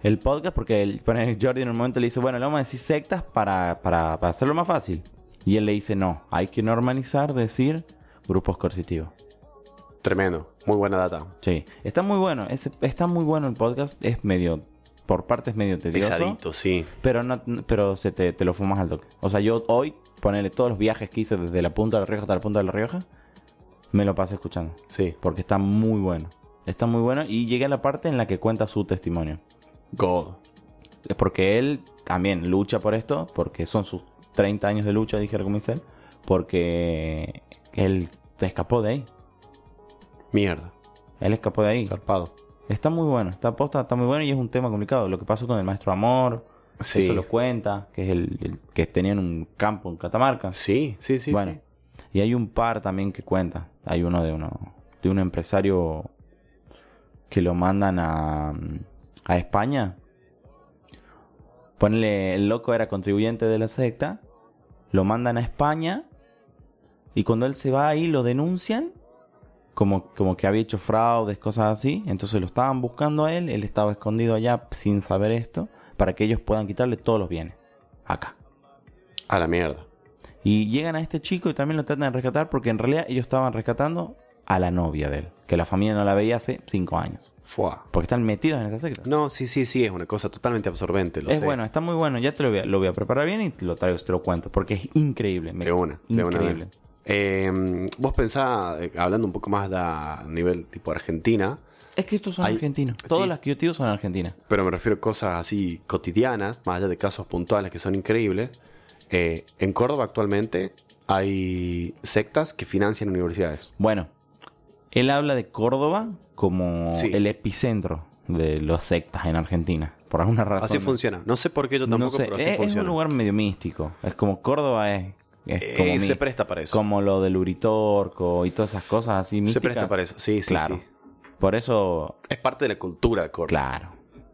el podcast, porque el, pone Jordi en un momento le dice, bueno, le vamos a decir sectas para, para, para hacerlo más fácil. Y él le dice, no, hay que normalizar decir grupos coercitivos. Tremendo. Muy buena data. Sí, está muy bueno. es- está muy bueno el podcast. Es medio, por partes medio tedioso. Pesadito, sí. Pero no, pero se te, te lo fumas al toque. O sea, yo hoy, ponerle todos los viajes que hice desde la punta de la Rioja hasta la punta de la Rioja, me lo pasé escuchando. Sí. Porque está muy bueno. Está muy bueno. Y llegué a la parte en la que cuenta su testimonio. God. Es porque él también lucha por esto, porque son sus 30 años de lucha, dije como dice él, porque él se escapó de ahí. Mierda. Él escapó de ahí. Zarpado. Está muy bueno, está posta, está muy bueno y es un tema complicado. Lo que pasó con el maestro Amor, Sí. eso lo cuenta, que es el, el que tenían un campo en Catamarca. Sí, sí, sí. bueno, sí. y hay un par también que cuenta. Hay uno de uno de un empresario que lo mandan a, a España. Ponle, el loco era contribuyente de la secta, lo mandan a España y cuando él se va ahí lo denuncian como, como que había hecho fraudes, cosas así. Entonces lo estaban buscando a él, él estaba escondido allá sin saber esto, para que ellos puedan quitarle todos los bienes acá. A la mierda. Y llegan a este chico y también lo tratan de rescatar porque en realidad ellos estaban rescatando a la novia de él, que la familia no la veía hace cinco años. Fua. Porque están metidos en esa secta. No, sí, sí, sí, es una cosa totalmente absorbente. Lo es sé. bueno, está muy bueno. Ya te lo voy, a, lo voy a preparar bien y te lo traigo, te lo cuento. Porque es increíble. me- De una, de una. Increíble. Eh, vos pensás, eh, hablando un poco más de a nivel tipo Argentina, Es que estos son Hay- argentinos. Todas sí. las que yo digo son argentinas. pero me refiero a cosas así cotidianas, más allá de casos puntuales que son increíbles. eh, en Córdoba actualmente hay sectas que financian universidades. Bueno, él habla de Córdoba como Sí. el epicentro de los sectas en Argentina. Por alguna razón. Así funciona. No sé por qué yo tampoco, no sé, pero así es, un lugar medio místico. Es como Córdoba es, es Eh, mi- se presta para eso. como lo del Uritorco y todas esas cosas así Se místicas. presta para eso. Sí, sí, claro. sí. Por eso, Es parte de la cultura de Córdoba. claro.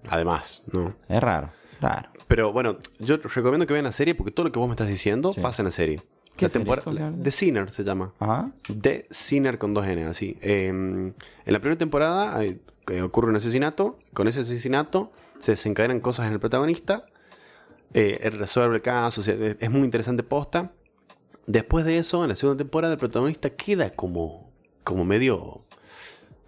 Además, ¿no? Es raro, raro. Pero bueno, yo recomiendo que vean la serie porque todo lo que vos me estás diciendo Sí. pasa en la serie. ¿Qué la temporada- ¿Cómo se llama? The Sinner se llama. Ajá. The Sinner con dos N, así. Eh, en la primera temporada hay- eh, ocurre un asesinato. Con ese asesinato se desencadenan cosas en el protagonista. Eh, él resuelve el caso. o sea, es es muy interesante posta. Después de eso, en la segunda temporada, el protagonista queda como, como medio.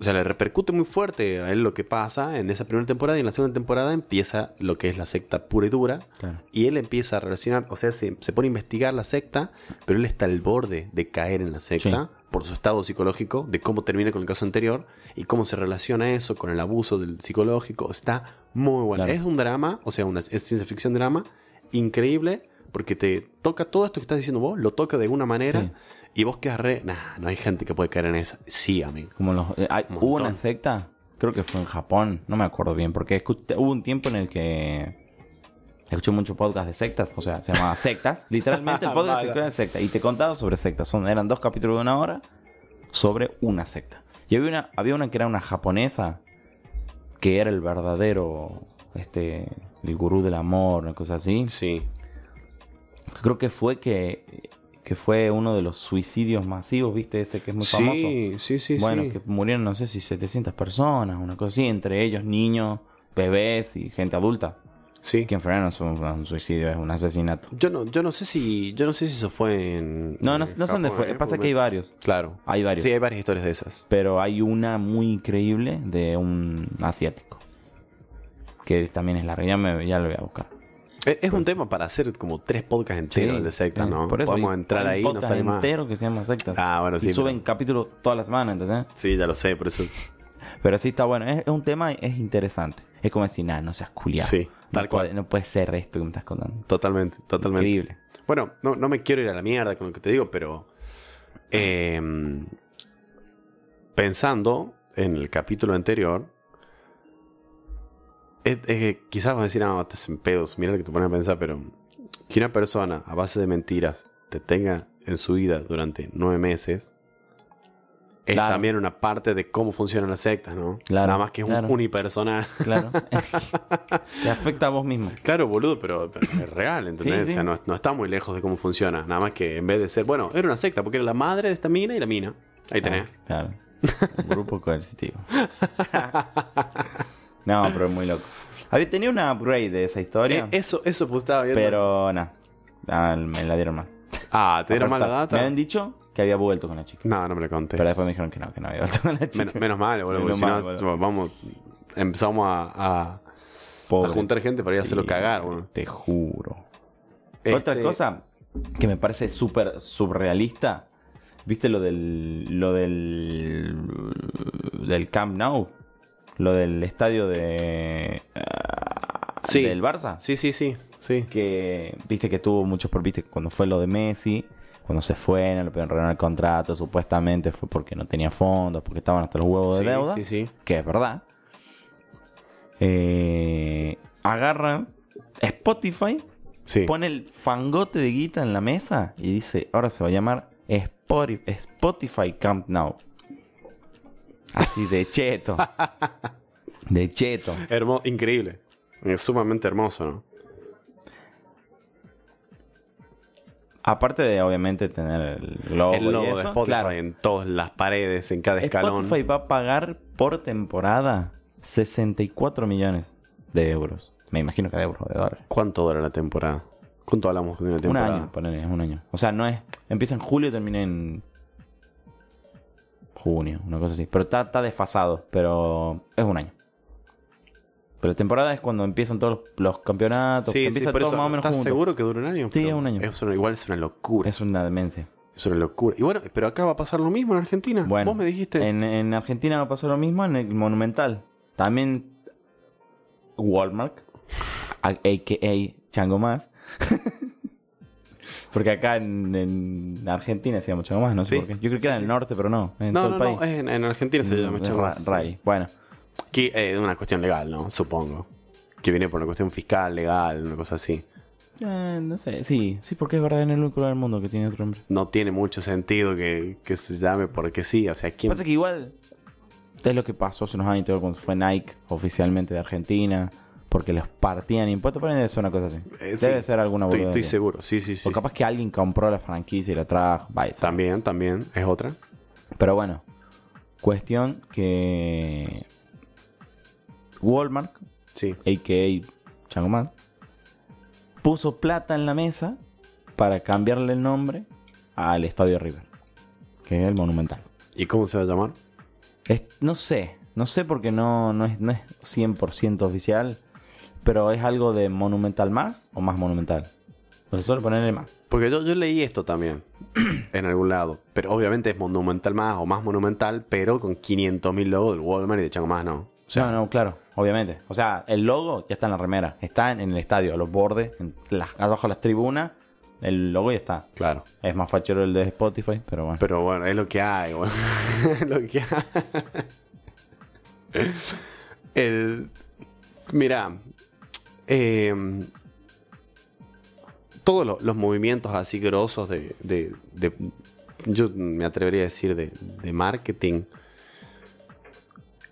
O sea, le repercute muy fuerte a él lo que pasa en esa primera temporada. Y en la segunda temporada empieza lo que es la secta pura y dura. Claro. Y él empieza a relacionar, o sea, se, se pone a investigar la secta, pero él está al borde de caer en la secta por su estado psicológico, de cómo termina con el caso anterior y cómo se relaciona eso con el abuso del psicológico. Está muy bueno. Claro. Es un drama, o sea, una, es ciencia ficción drama, increíble, porque te toca todo esto que estás diciendo vos, lo toca de alguna manera Sí. Y vos quedas re. Nah, no hay gente que puede caer en esa. Sí, amigo. Como los, eh, hay- Un hubo una secta, creo que fue en Japón, no me acuerdo bien, porque hubo un tiempo en el que escuché mucho podcast de sectas, o sea, se llamaba sectas, literalmente el podcast se de secta, y te contaba sobre sectas, Son, eran dos capítulos de una hora sobre una secta. Y había una, había una que era una japonesa, que era el verdadero, este, el gurú del amor, una cosa así. Sí. Creo que fue que, que fue uno de los suicidios masivos, viste, ese que es muy famoso. Sí, sí, sí. Bueno, sí. que murieron no sé si 700 personas, una cosa así, entre ellos niños, bebés y gente adulta. Sí. Que en realidad no es un, un suicidio, es un asesinato. Yo no, yo no sé si. Yo no sé si eso fue en. No, no, en no sé dónde fue. ¿eh? Pasa Porque- que hay varios. Claro. Hay varios. Sí, hay varias historias de esas. Pero hay una muy increíble de un asiático. Que también es larga. Ya, me, ya lo voy a buscar. Es, un tema para hacer como tres podcasts enteros Sí, de sectas, ¿no? por eso Podemos entrar ahí y no sale más. entero que se llama sectas. Ah, bueno, sí. y pero- suben capítulos toda la semana, ¿entendés? Sí, ya lo sé, por eso. Pero sí está bueno. Es, es un tema, es interesante. Es como decir, nada, no seas culiado. Sí, tal no cual. Puede, no puede ser esto que me estás contando. Totalmente, totalmente. Increíble. Bueno, no, no me quiero ir a la mierda con lo que te digo, pero. eh, pensando en el capítulo anterior. Es que quizás vas a decir, ah, estás en pedos. Mira lo que te pones a pensar, pero. Que una persona a base de mentiras te tenga en su vida durante nueve meses. Es Claro. también una parte de cómo funcionan las sectas, ¿no? Claro, Nada más que es claro. un unipersonal. Claro. Te afecta a vos mismo. Claro, boludo, pero, pero es real, ¿entendés? Sí, O sea, no, no está muy lejos de cómo funciona. Nada más que en vez de ser, bueno, era una secta porque era la madre de esta mina y la mina. Ahí tenés. Claro. Un grupo coercitivo. No, pero es muy loco. Había tenido una upgrade de esa historia, Eh, eso, eso pues estaba viendo. pero no. Ah, me la dieron mal. Ah, ¿te dieron mala data? Me habían dicho que había vuelto con la chica. No, no me la conté. Pero después me dijeron que no, que no había vuelto con la chica. Men- menos mal, boludo, porque Menos si mal, no, boludo. vamos, empezamos a, a- a Pobre. juntar gente para ir a hacerlo cagar, boludo. Te juro. Este- Otra cosa que me parece súper surrealista. ¿Viste lo del. lo del. del Camp Nou? Lo del estadio de. ah, Sí. del Barça. Sí, sí, sí, sí. Que. Viste que tuvo muchos. Viste cuando fue lo de Messi. Cuando se fue, no le pudieron renovar el contrato. Supuestamente fue porque no tenía fondos. Porque estaban hasta los huevos Sí, de deuda. sí, sí. Que es verdad. Eh, agarran Spotify Sí. pone el fangote de guita en la mesa y dice, ahora se va a llamar Spotify Camp Now. Así de cheto. De cheto. Hermo- increíble. Es sumamente hermoso, ¿no? Aparte de obviamente tener el logo, El y logo de Spotify claro, en todas las paredes, en cada escalón. Spotify va a pagar por temporada 64 millones de euros. Me imagino que de euros, de dólares. ¿Cuánto dura la temporada? ¿Cuánto hablamos de una Un temporada? año, ponele, un año. O sea, no es. Empieza en julio y termina en. Junio, una cosa así. Pero está, está desfasado, pero es un año. Pero temporada es cuando empiezan todos los, campeonatos, Sí, empieza todo eso. más o menos ¿Estás junto. seguro que dura un año? Sí, es un año. es una- igual es una locura. Es una demencia. Es una locura. Y bueno, pero acá va a pasar lo mismo en Argentina. Bueno, Vos me dijiste. En, en Argentina va a pasar lo mismo en el Monumental. También Walmart, a.k.a. Chango Más. Porque acá en, en Argentina se llama Chango Más, no sé Sí, por qué. Yo creo que sí, era en el norte, pero no. En no, todo no, el país. no. en, en Argentina se llama Mm, Chango Ra- Más. Ray. Bueno, Que eh, es una cuestión legal, ¿no? Supongo. Que viene por una cuestión fiscal, legal, una cosa así. eh, no sé. Sí, sí, porque es verdad en el único lugar del mundo que tiene otro nombre. No tiene mucho sentido que, que se llame porque sí. O sea, ¿quién? Pasa que igual es lo que pasó hace unos años cuando fue Nike oficialmente de Argentina. Porque los partían impuestos, pero debe ser una cosa así. Eh, debe sí. ser alguna Estoy, estoy seguro, sí, sí, sí. O capaz que alguien compró la franquicia y la trajo. Vaya. También, también. Es otra. Pero bueno, cuestión que Walmart, Sí. a.k.a. Changoman, puso plata en la mesa para cambiarle el nombre al Estadio River, que es el Monumental. ¿Y cómo se va a llamar? Es- no sé, no sé porque no, no, es, no es 100% oficial, pero es algo de Monumental más o más Monumental. Pues suele ponerle más. Porque yo, yo leí esto también en algún lado. Pero obviamente es monumental más o más monumental, pero con 500.000 logos del Walmart y de Chango más, no. O sea, no, no, claro, obviamente. O sea, el logo ya está en la remera, está en, en el estadio, a los bordes, en las, abajo de las tribunas, el logo ya está. claro. Es más fachero el de Spotify, pero bueno. Pero bueno, es lo que hay, bueno. es lo que hay. El. Mira. Eh, todos lo- los movimientos así grosos de, Yo me atrevería a decir de, marketing.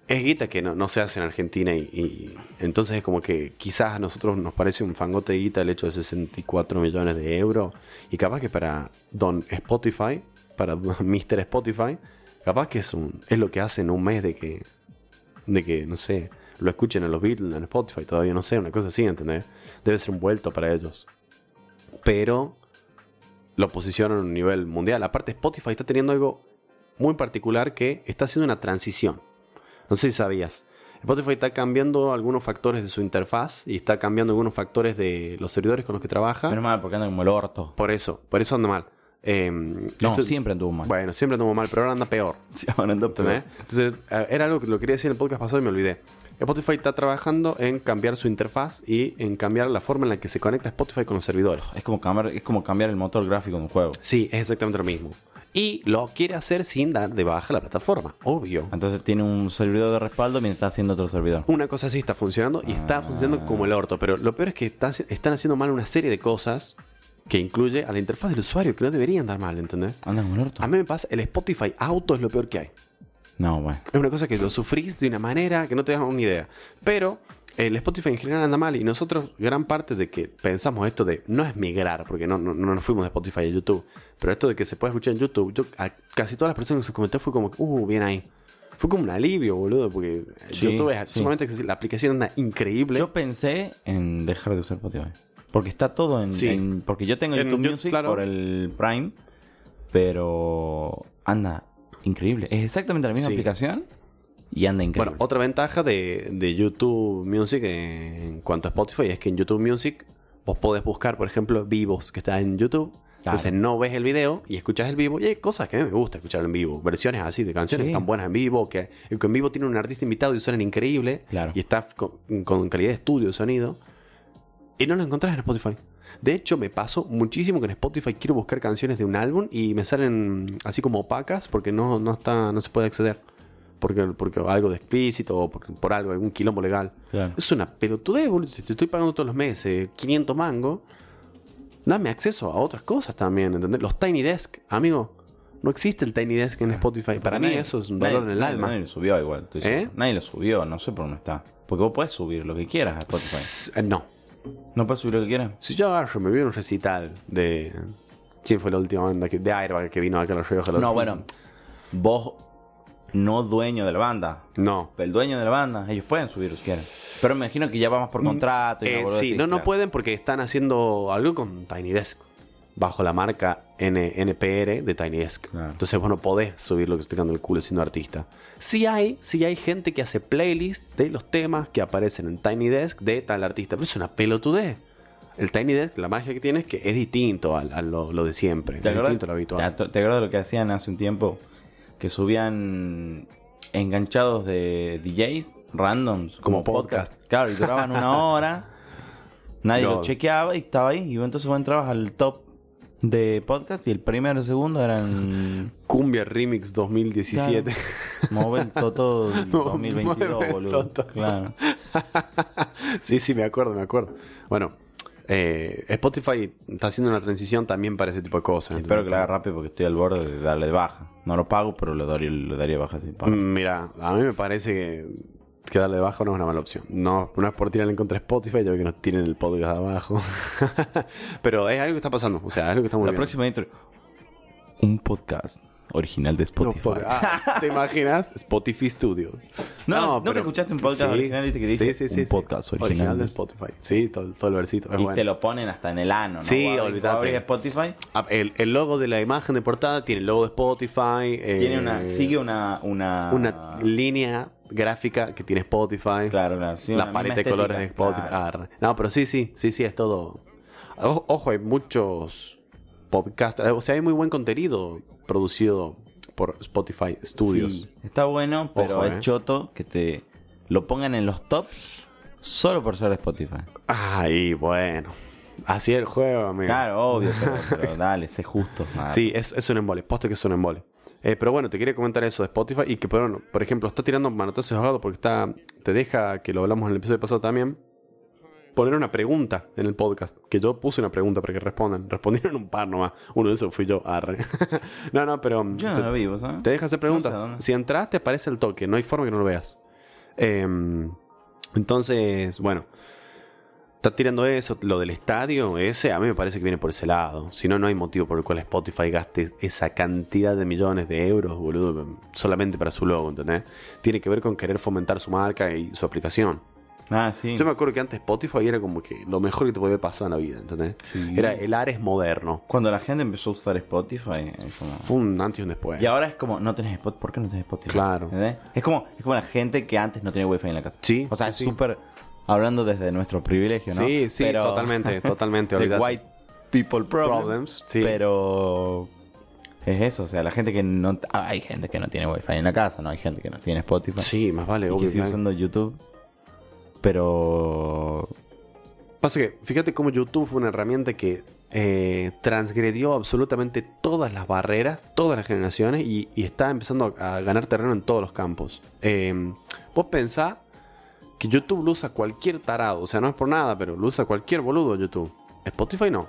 Es guita que no, se hace en Argentina y, y entonces es como que quizás a nosotros nos parece un fangote de guita el hecho de 64 millones de euros y capaz que para Don Spotify, para Mr. Spotify, capaz que es, un, es lo que hace en un mes de que, de que, no sé, lo escuchen en los Beatles, en Spotify, todavía no sé, una cosa así, ¿entendés? Debe ser un vuelto para ellos. Pero lo posicionan a un nivel mundial. Aparte, Spotify está teniendo algo muy particular que está haciendo una transición. No sé si sabías. Spotify está cambiando algunos factores de su interfaz y está cambiando algunos factores de los servidores con los que trabaja. Menos mal, porque anda como el orto. Por eso, por eso anda mal. Eh, No, esto- siempre anduvo mal. Bueno, siempre anduvo mal, pero ahora anda peor. Sí, ahora anda peor. Entonces, eh, era algo que lo quería decir en el podcast pasado y me olvidé. Spotify está trabajando en cambiar su interfaz y en cambiar la forma en la que se conecta Spotify con los servidores. Es como cambiar, es como cambiar el motor gráfico de un juego. Sí, es exactamente lo mismo. Y lo quiere hacer sin dar de baja la plataforma, obvio. Entonces tiene un servidor de respaldo mientras está haciendo otro servidor. Una cosa así está funcionando y está funcionando como el orto. Pero lo peor es que está- están haciendo mal una serie de cosas que incluye a la interfaz del usuario, que no deberían dar mal, ¿entendés? Anda como el orto. A mí me pasa, el Spotify Auto es lo peor que hay. No, bueno. Es una cosa que lo sufrís de una manera que no te das una idea. Pero el Spotify en general anda mal y nosotros, gran parte de que pensamos esto de, no es migrar, porque no, no, no nos fuimos de Spotify a YouTube, pero esto de que se puede escuchar en YouTube, yo a casi todas las personas que se comentó fue como, uh, bien ahí. Fue como un alivio, boludo, porque Sí, YouTube es sí. sumamente accesible. La aplicación anda increíble. Yo pensé en dejar de usar Spotify. Porque está todo en... Sí. en- porque yo tengo En YouTube YouTube, Music claro. por el Prime. Pero anda increíble. Es exactamente la misma Sí. aplicación y anda increíble. Bueno, otra ventaja de, de YouTube Music en cuanto a Spotify es que en YouTube Music vos podés buscar, por ejemplo, vivos que está en YouTube. Claro. Entonces no ves el video y escuchas el vivo. Y hay cosas que a mí me gusta escuchar en vivo. Versiones así de canciones Sí. tan buenas en vivo. Que, que en vivo tiene un artista invitado y suenan increíble. Claro. Y está con, con calidad de estudio de sonido. Y no lo encontrás en Spotify. De hecho, me pasó muchísimo que en Spotify quiero buscar canciones de un álbum y me salen así como opacas porque no, no, está, no se puede acceder. Porque, porque algo de explícito o por, por algo, algún quilombo legal. Claro. Es una pelotudez, boludo. Si te estoy pagando todos los meses 500 mangos, dame acceso a otras cosas también, ¿entendés? Los Tiny Desk, amigo. No existe el Tiny Desk en Spotify. Para mí eso es un nadie- dolor en el nadie- alma. Nadie lo subió igual. ¿Eh? Nadie lo subió, no sé por dónde está. Porque vos podés subir lo que quieras a Spotify. S- eh, No. ¿No puedes subir lo que quieras? Si yo agarro, me vi un recital de. ¿Quién fue la última banda que, de Airbag que vino acá a la Rioja? No, bueno. Vos, no dueño de la banda. No. El dueño de la banda, ellos pueden subir si quieren. Pero me imagino que ya vamos por contrato. Y Eh, boludez sí, no, no pueden porque están haciendo algo con Tiny Desk. Bajo la marca N- NPR de Tiny Desk. Claro. Entonces vos no podés subir lo que estoy tocando el culo siendo artista. Sí hay, sí hay gente que hace playlist de los temas que aparecen en Tiny Desk de tal artista, pero es una pelotudez. El Tiny Desk, la magia que tiene es que es distinto a, a lo, lo de siempre. Es ¿Te acuerdas, distinto a lo habitual. ¿Te, te acuerdas de lo que hacían hace un tiempo? Que subían enganchados de DJs randoms. Como podcast. Claro, y duraban una hora. Nadie No. lo chequeaba y estaba ahí. Y entonces vos entrabas al top de podcast y el primero y el segundo eran Cumbia Remix 2017. Mobile Toto Mo- 2022, Mobile boludo. Toto. Claro. sí, sí, me acuerdo, me acuerdo. Bueno, eh, Spotify está haciendo una transición también para ese tipo de cosas. Espero que lo haga rápido porque estoy al borde de darle de baja. No lo pago, pero lo daría, lo daría baja sin pagar. Mm, Mira, a mí me parece que, que darle de bajo no es una mala opción. No, no es por tirarle en contra Spotify, ya ve que nos tiren el podcast abajo. Pero es algo que está pasando, o sea, es algo que está muy La próxima intro. Un podcast original de Spotify. Ah, ¿Te imaginas? Spotify Studio. No, ¿nunca escuchaste un podcast original, viste, que dice un podcast original de de- Spotify? Sí, todo, todo el versito. Y bueno. te lo ponen hasta en el ano, ¿no? Sí, olvídate. Spotify Ah, El, el logo de la imagen de portada tiene el logo de Spotify. eh, tiene una, sigue una, una, una línea gráfica que tiene Spotify. Claro, claro. sí, la paleta de colores de Spotify. claro. Ah, no, pero sí, sí, sí, sí, es todo. O- ojo, hay muchos podcasts. O sea, hay muy buen contenido producido por Spotify Studios. Sí, está bueno, pero Ojo, es eh. choto que te lo pongan en los tops solo por ser de Spotify. Ay, bueno. Así es el juego, amigo. Claro, obvio, pero, pero dale, sé justo. Sí, es, es un embole. Poste que es un embole. Eh, pero bueno, te quería comentar eso de Spotify y que, bueno, por ejemplo, está tirando manotazos de ahogado porque está, te deja, que lo hablamos en el episodio pasado también, poner una pregunta en el podcast. Que yo puse una pregunta para que respondan. Respondieron un par nomás. Uno de esos fui yo, arre. no, no, pero Yo te, no lo vi, ¿vos sabés? te deja hacer preguntas. No sé si entras, te aparece el toque. No hay forma que no lo veas. Em, entonces, bueno. Está tirando eso, lo del estadio, ese a mí me parece que viene por ese lado. Si no, no hay motivo por el cual Spotify gaste esa cantidad de millones de euros, boludo, solamente para su logo, ¿entendés? Tiene que ver con querer fomentar su marca y su aplicación. Ah, sí. Yo me acuerdo que antes Spotify era como que lo mejor que te podía pasar en la vida, ¿entendés? Sí. Era el Ares moderno. Cuando la gente empezó a usar Spotify, como... Fue un antes y un después. Y ahora es como, no tenés Spotify, ¿por qué no tenés Spotify? Claro. ¿Entendés? Es como, es como la gente que antes no tenía wifi en la casa. Sí, O sea, es sí. Hablando desde nuestro privilegio, ¿no? Sí, sí, Pero- totalmente, totalmente. white people problems. Problems, sí. Pero es eso, o sea, la gente que no... ah, hay gente que no tiene wifi en la casa, ¿no? Hay gente que no tiene Spotify. Sí, más vale, y obvio. que sigue usando YouTube. Pero... Pasa que, fíjate cómo YouTube fue una herramienta que eh, transgredió absolutamente todas las barreras, todas las generaciones y, y está empezando a, a ganar terreno en todos los campos. Eh, vos pensás que YouTube lo usa cualquier tarado, o sea, no es por nada, pero lo usa cualquier boludo YouTube. Spotify no.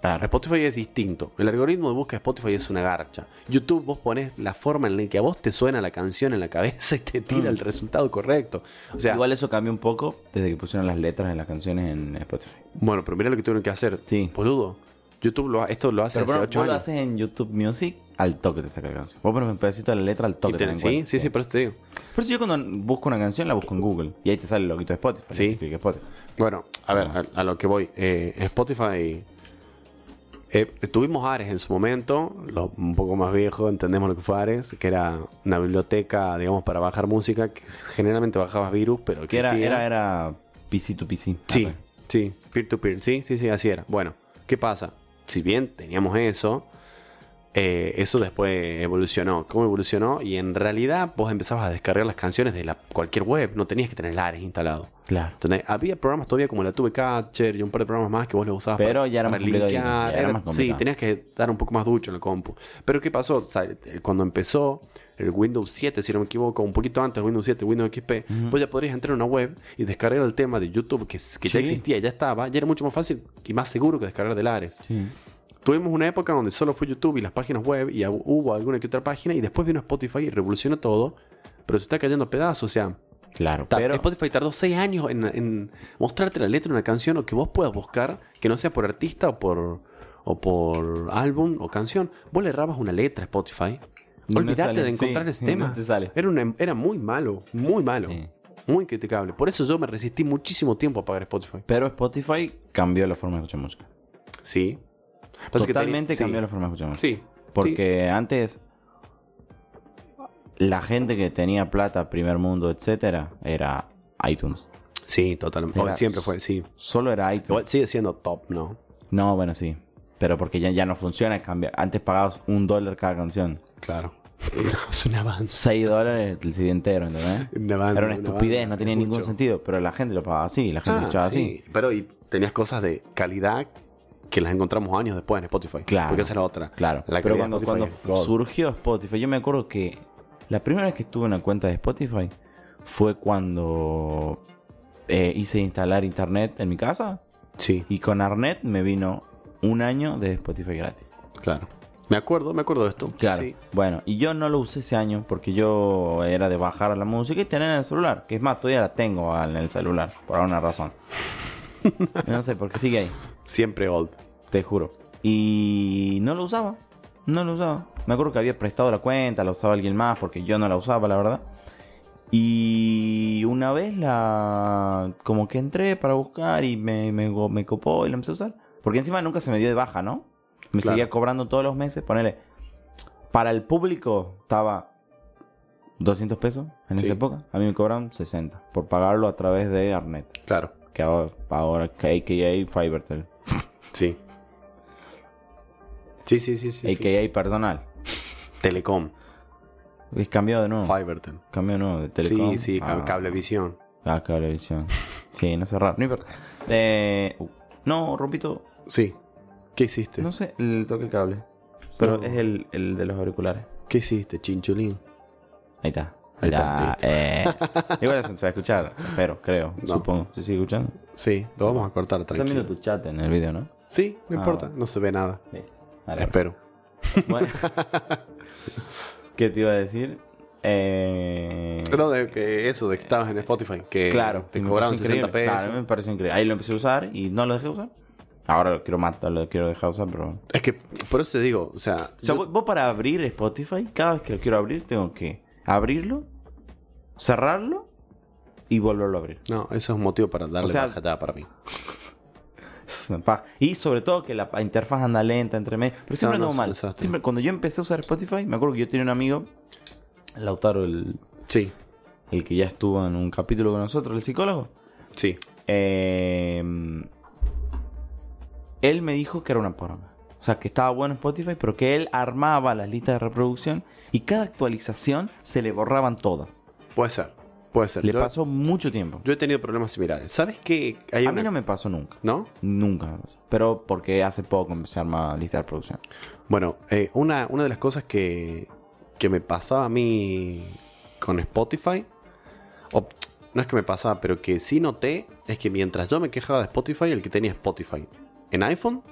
Claro. Spotify es distinto. El algoritmo de búsqueda de Spotify es una garcha. YouTube vos pones la forma en la que a vos te suena la canción en la cabeza y te tira Mm. el resultado correcto. O sea, Igual eso cambió un poco desde que pusieron las letras en las canciones en Spotify. bueno, pero mira lo que tuvieron que hacer. Sí. Boludo. YouTube lo ha- esto lo hace Pero hace bueno, 8 vos lo haces en YouTube Music, al toque te saca la canción. Vos pones un pedacito de la letra al toque. te- te la sí, sí, sí, por eso te digo. Por eso yo cuando busco una canción la busco en Google. Y ahí te sale el loguito de Spotify. Sí. Que Spotify. Bueno, a ver, a, a lo que voy. Eh, Spotify. eh, tuvimos Ares en su momento, lo- un poco más viejo, entendemos lo que fue Ares, que era una biblioteca, digamos, para bajar música, que generalmente bajabas virus, pero Que era, era, era PC to PC. Sí, sí, peer to peer, sí, sí, sí, así era. Bueno, ¿qué pasa? Si bien teníamos eso, eh, eso después evolucionó. ¿Cómo evolucionó? Y en realidad vos empezabas a descargar las canciones de la, cualquier web, no tenías que tener el Ares instalado. Claro. ¿Entendés? Había programas todavía como la Tube Catcher y un par de programas más que vos le usabas Pero para, ya era para más linkear. ya era Era- más sí, tenías que dar un poco más ducho en la compu. Pero ¿qué pasó? O sea, eh, cuando empezó el Windows 7, si no me equivoco, un poquito antes Windows 7, Windows XP, vos ya podrías entrar a una web y descargar el tema de YouTube que, que ya existía, ya estaba, ya era mucho más fácil y más seguro que descargar del Ares. Sí. Tuvimos una época donde solo fue YouTube y las páginas web y hubo alguna que otra página y después vino Spotify y revolucionó todo, pero se está cayendo a pedazos, o sea, Claro. Ta- Pero Spotify tardó 6 años en, en mostrarte la letra de una canción o que vos puedas buscar, que no sea por artista o por, o por álbum o canción. Vos le errabas una letra a Spotify. Olvídate de encontrar sí, ese tema. no te sale. Era, una- era muy malo, muy malo, Sí. muy criticable. Por eso yo me resistí muchísimo tiempo a pagar Spotify. Pero Spotify cambió la forma de escuchar música. Sí. Pasa que Totalmente tenía- sí. cambió la forma de escuchar música. Sí. Porque antes la gente que tenía plata, primer mundo, etcétera, era iTunes. Sí, totalmente. Era- O siempre fue, sí. Solo era iTunes. Igual sigue siendo top, ¿no? No, bueno, sí. Pero porque ya, ya no funciona. Cambia. Antes pagabas un dólar cada canción. Claro. es una banda. 6 dólares el CD entero, ¿entendés? Una banda, Era una una estupidez, banda, no tenía ningún mucho. sentido. Pero la gente lo pagaba así, la gente lo Ah, escuchaba sí. así. Pero y tenías cosas de calidad que las encontramos años después en Spotify. Claro. Porque esa es la otra. Claro. La pero cuando, es surgió Spotify, yo me acuerdo que la primera vez que tuve una cuenta de Spotify fue cuando eh, hice instalar internet en mi casa. Sí, Y con Arnet me vino un año de Spotify gratis. claro. Me acuerdo, me acuerdo de esto. Claro. Sí. Bueno, y yo no lo usé ese año porque yo era de bajar la música y tener en el celular. Que es más, todavía la tengo en el celular, por alguna razón. no sé, porque sigue ahí, Siempre old. te juro. Y no lo usaba, no lo usaba. Me acuerdo que había prestado la cuenta, la usaba alguien más porque yo no la usaba, la verdad. Y una vez la... como que entré para buscar y me, me, me copó y la empecé a usar. Porque encima nunca se me dio de baja, ¿no? Me Claro. seguía cobrando todos los meses. Ponele, para el público estaba 200 pesos en Sí. esa época. A mí me cobran 60 por pagarlo a través de Arnet. Claro. Que ahora, AKA Fivertel. Sí. Sí, sí, sí, sí. sí. AKA personal. Telecom. Es cambiado de nuevo. Fivertel. Cambió de nuevo de Telecom. Sí, sí, a- cablevisión. Ah, cablevisión. Sí, no raro. No importa. Eh, no, rompí todo. Sí. ¿Qué hiciste? No sé, el toque el cable. Pero No. es el, el de los auriculares. ¿Qué hiciste, chinchulín? Ahí está. Está, eh. Igual se va a escuchar, espero, creo, No. supongo. ¿Se sigue escuchando? Sí, lo vamos a cortar tranquilo. tu chat en el video, ¿no? Sí, no Ah, importa, bueno. no se ve nada. Sí. Vale, Espero. Bueno. ¿Qué te iba a decir? Eh... Pero de que eso, de que estabas en Spotify, que Claro, te cobraban pareció 60 increíble. pesos. Claro, me pareció increíble. Ahí lo empecé a usar y no lo dejé usar. Ahora lo quiero matar, lo quiero dejar usar, pero... Es que por eso te digo, o sea, O sea, yo- vos para abrir Spotify, cada vez que lo quiero abrir, tengo que abrirlo, cerrarlo y volverlo a abrir. no, eso es un motivo para darle O sea- baja para mí. Y sobre todo que la interfaz anda lenta entre medio. Pero siempre No, mal. Siempre, cuando yo empecé a usar Spotify, me acuerdo que yo tenía un amigo, Lautaro, el, Sí, el que ya estuvo en un capítulo con nosotros, el psicólogo. sí. Eh, él me dijo que era una poronga. O sea, que estaba bueno Spotify, pero que él armaba las listas de reproducción y cada actualización se le borraban todas. Puede ser, puede ser. Le yo, pasó mucho tiempo. yo he tenido problemas similares. ¿Sabes qué? Hay A una- mí no me pasó nunca. ¿No? Nunca me pasó. Pero porque hace poco empecé a armar lista de reproducción. Bueno, eh, una, una de las cosas que, que me pasaba a mí con Spotify, o no es que me pasaba, pero que sí noté, es que mientras yo me quejaba de Spotify, el que tenía Spotify en iPhone